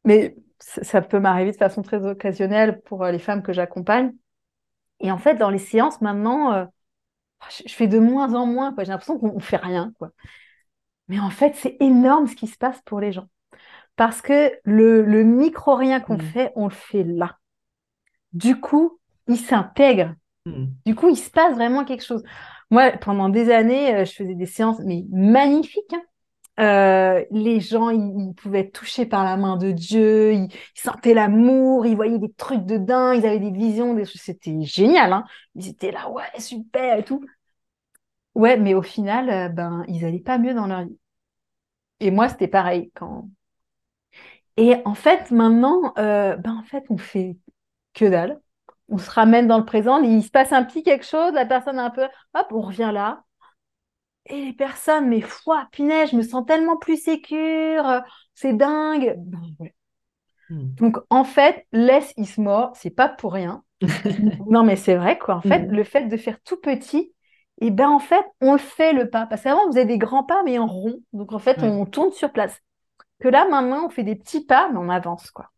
Mais ça peut m'arriver de façon très occasionnelle pour les femmes que j'accompagne. Et en fait, dans les séances, maintenant, je fais de moins en moins. J'ai l'impression qu'on ne fait rien. Quoi. Mais en fait, c'est énorme ce qui se passe pour les gens. Parce que le, micro-rien qu'on mm. fait, on le fait là. Du coup, il s'intègre. Mm. Du coup, il se passe vraiment quelque chose. Moi, pendant des années, euh, je faisais des séances mais magnifiques. Hein. Euh, les gens, ils, pouvaient être touchés par la main de Dieu, ils, sentaient l'amour, ils voyaient des trucs de dingue, ils avaient des visions, des... c'était génial. Hein. Ils étaient là, ouais, super et tout. Ouais, mais au final, euh, ben, ils allaient pas mieux dans leur vie. Et moi, c'était pareil quand. Et en fait, maintenant, euh, ben, en fait, on fait que dalle. On se ramène dans le présent, il se passe un petit quelque chose, la personne a un peu, hop, on revient là. Et les personnes, mais foi, punaise, je me sens tellement plus sécure, c'est dingue. Ben, hmm. Donc, en fait, laisse Ismore, c'est pas pour rien. non, mais c'est vrai, quoi. En fait, hmm. le fait de faire tout petit, et ben en fait, on le fait le pas. Parce qu'avant, on faisait des grands pas, mais en rond. Donc en fait, on tourne sur place. Que là, maintenant, on fait des petits pas, mais on avance, quoi.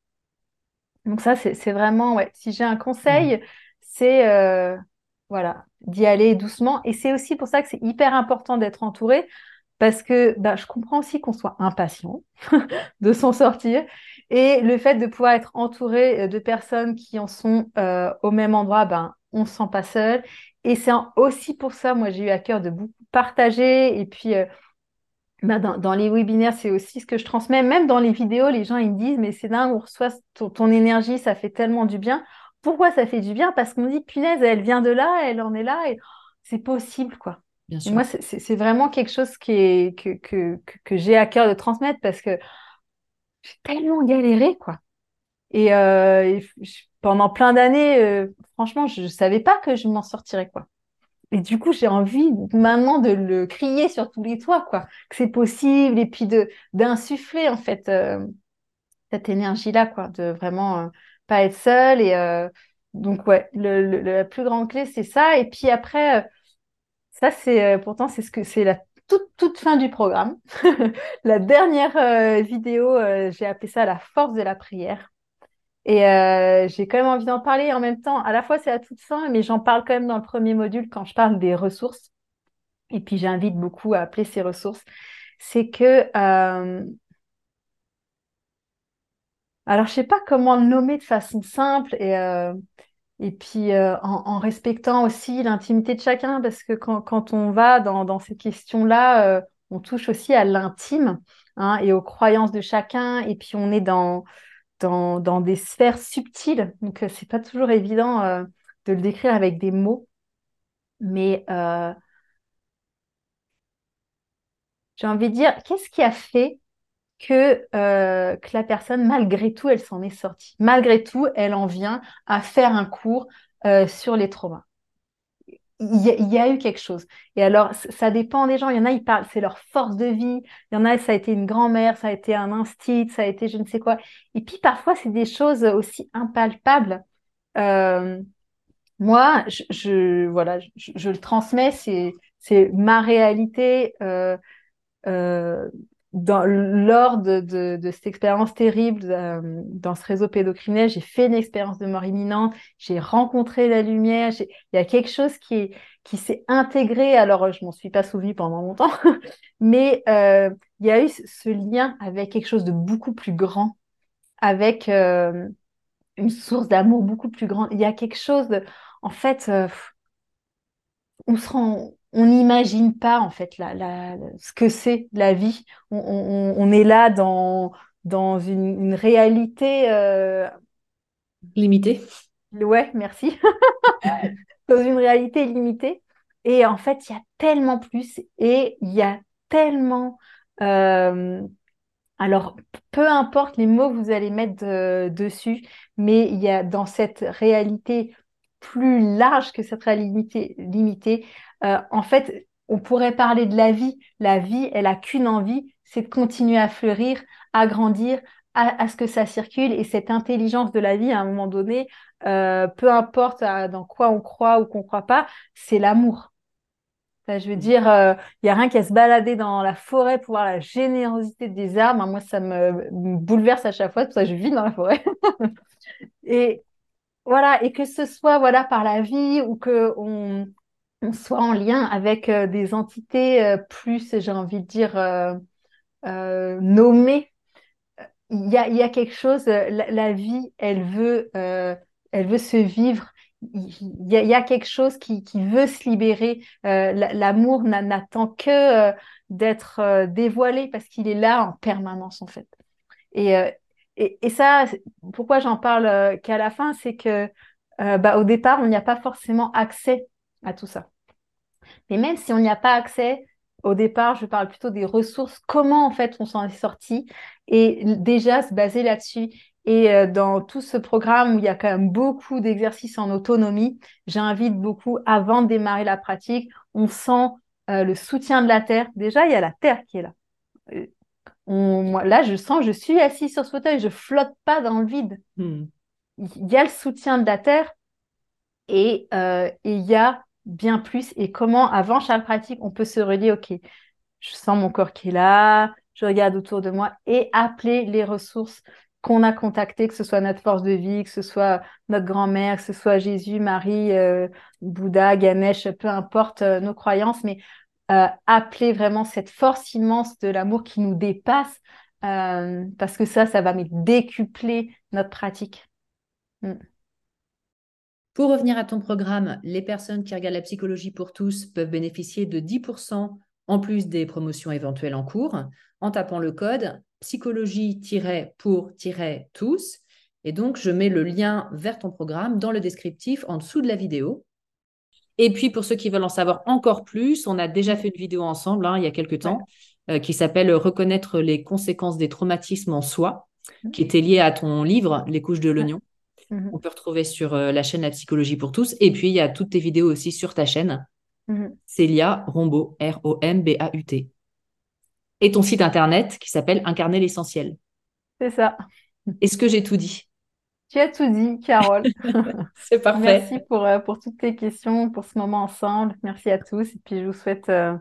Donc ça, c'est vraiment, ouais. Si j'ai un conseil, c'est euh, voilà, d'y aller doucement. Et c'est aussi pour ça que c'est hyper important d'être entouré, parce que bah, je comprends aussi qu'on soit impatient de s'en sortir. Et le fait de pouvoir être entouré euh, de personnes qui en sont euh, au même endroit, ben, on ne se sent pas seul. Et c'est aussi pour ça, moi, j'ai eu à cœur de beaucoup partager. Et puis, euh, bah, dans, les webinaires, c'est aussi ce que je transmets. Même dans les vidéos, les gens, ils me disent, mais c'est dingue, on reçoit ton, énergie, ça fait tellement du bien. Pourquoi ça fait du bien? Parce qu'on dit, punaise, elle vient de là, elle en est là. Et c'est possible, quoi. Bien sûr. moi, c'est vraiment quelque chose qui est, que, que, que, j'ai à cœur de transmettre parce que j'ai tellement galéré, quoi. Et, euh, pendant plein d'années, euh, franchement, je ne savais pas que je m'en sortirais, quoi. Et du coup, j'ai envie maintenant de le crier sur tous les toits, quoi, que c'est possible, et puis de d'insuffler en fait euh, cette énergie-là, quoi, de vraiment euh, pas être seule. Et donc ouais, la plus grande clé, c'est ça. Et puis après, ça c'est pourtant c'est ce que c'est la toute toute fin du programme. la dernière vidéo, j'ai appelé ça la force de la prière. Et euh, j'ai quand même envie d'en parler en même temps. À la fois, c'est à toute fin, mais j'en parle quand même dans le premier module quand je parle des ressources. Et puis, j'invite beaucoup à appeler ces ressources. C'est que... Euh, alors, je sais pas comment le nommer de façon simple et, euh, et puis en, respectant aussi l'intimité de chacun, parce que quand, on va dans, ces questions-là, on touche aussi à l'intime hein, et aux croyances de chacun. Et puis, on est dans dans, des sphères subtiles. Donc, euh, c'est pas toujours évident euh, de le décrire avec des mots. Mais euh, j'ai envie de dire, qu'est-ce qui a fait que, que la personne, malgré tout, elle s'en est sortie? Malgré tout, elle en vient à faire un cours sur les traumas il y, a eu quelque chose. Et alors, ça dépend des gens. Il y en a, ils parlent, c'est leur force de vie. Il y en a, ça a été une grand-mère, ça a été un instinct, ça a été je ne sais quoi. Et puis, parfois, c'est des choses aussi impalpables. Euh, moi, je, voilà, je, le transmets, c'est, ma réalité. Euh, euh, lors de, cette expérience terrible euh, dans ce réseau pédocriminel, j'ai fait une expérience de mort imminente, j'ai rencontré la lumière, il y a quelque chose qui, s'est intégré, alors je m'en suis pas souvenu pendant longtemps, mais euh, il y a eu ce lien avec quelque chose de beaucoup plus grand, avec euh, une source d'amour beaucoup plus grande. Il y a quelque chose de, en fait, on se rend, on n'imagine pas en fait la, ce que c'est la vie. On, est là dans, dans une, réalité euh, limitée. Ouais, merci. dans une réalité limitée. Et en fait, il y a tellement plus et il y a tellement. Euh, alors, peu importe les mots que vous allez mettre dessus, mais il y a dans cette réalité plus large que cette réalité limitée, euh, en fait, on pourrait parler de la vie. La vie, elle a qu'une envie, c'est de continuer à fleurir, à grandir, à, ce que ça circule. Et cette intelligence de la vie, à un moment donné, euh, peu importe euh, dans quoi on croit ou qu'on ne croit pas, c'est l'amour. je veux dire, il n'y a rien qu'à se balader dans la forêt pour voir la générosité des arbres. Moi, ça me, bouleverse à chaque fois, c'est pour ça que je vis dans la forêt. et voilà, et que ce soit voilà par la vie ou que on, on soit en lien avec euh, des entités euh, plus, j'ai envie de dire, euh, nommées. Il y a, il y a quelque chose, la, vie, elle veut, elle veut se vivre. Il y, a, quelque chose qui, qui, veut se libérer. L'amour n'attend que d'être dévoilé parce qu'il est là en permanence, en fait. Et, et, et ça, pourquoi j'en parle qu'à la fin, c'est que bah, au départ, on n'y a pas forcément accès à tout ça. Mais même si on n'y a pas accès, au départ, je parle plutôt des ressources, comment en fait on s'en est sorti et déjà se baser là-dessus. Et euh, dans tout ce programme où il y a quand même beaucoup d'exercices en autonomie, j'invite beaucoup, avant de démarrer la pratique, on sent euh, le soutien de la terre. Déjà, il y a la terre qui est là. Euh, moi, là, je sens, je suis assis sur ce fauteuil, je flotte pas dans le vide. Hmm. Il y a le soutien de la terre et il y a bien plus et comment, avant chaque pratique, on peut se relier, OK, je sens mon corps qui est là, je regarde autour de moi et appeler les ressources qu'on a contactées, que ce soit notre force de vie, que ce soit notre grand-mère, que ce soit Jésus, Marie, euh, Bouddha, Ganesh, peu importe euh, nos croyances, mais euh, appeler vraiment cette force immense de l'amour qui nous dépasse, parce que ça, ça va décupler notre pratique. Mm. Pour revenir à ton programme, les personnes qui regardent la psychologie pour tous peuvent bénéficier de 10% en plus des promotions éventuelles en cours en tapant le code psychologie-pour-tous. Et donc, je mets le lien vers ton programme dans le descriptif en dessous de la vidéo. Et puis, pour ceux qui veulent en savoir encore plus, on a déjà fait une vidéo ensemble hein, il y a quelques temps euh, qui s'appelle Reconnaître les conséquences des traumatismes en soi, mmh. qui était liée à ton livre Les couches de l'oignon. Mhm. On peut retrouver sur euh, la chaîne La Psychologie pour tous. Et puis, il y a toutes tes vidéos aussi sur ta chaîne. Mhm. Célia Rombaut, R-O-M-B-A-U-T. Et ton site internet qui s'appelle Incarner l'essentiel. C'est ça. Est-ce que j'ai tout dit? Tu as tout dit, Carole. C'est parfait. Merci pour, euh, pour toutes tes questions, pour ce moment ensemble. Merci à tous. Et puis, je vous souhaite euh,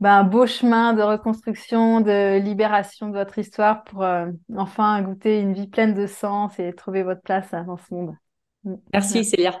ben, un beau chemin de reconstruction, de libération de votre histoire pour euh, enfin goûter une vie pleine de sens et trouver votre place dans ce monde. Merci, Célia.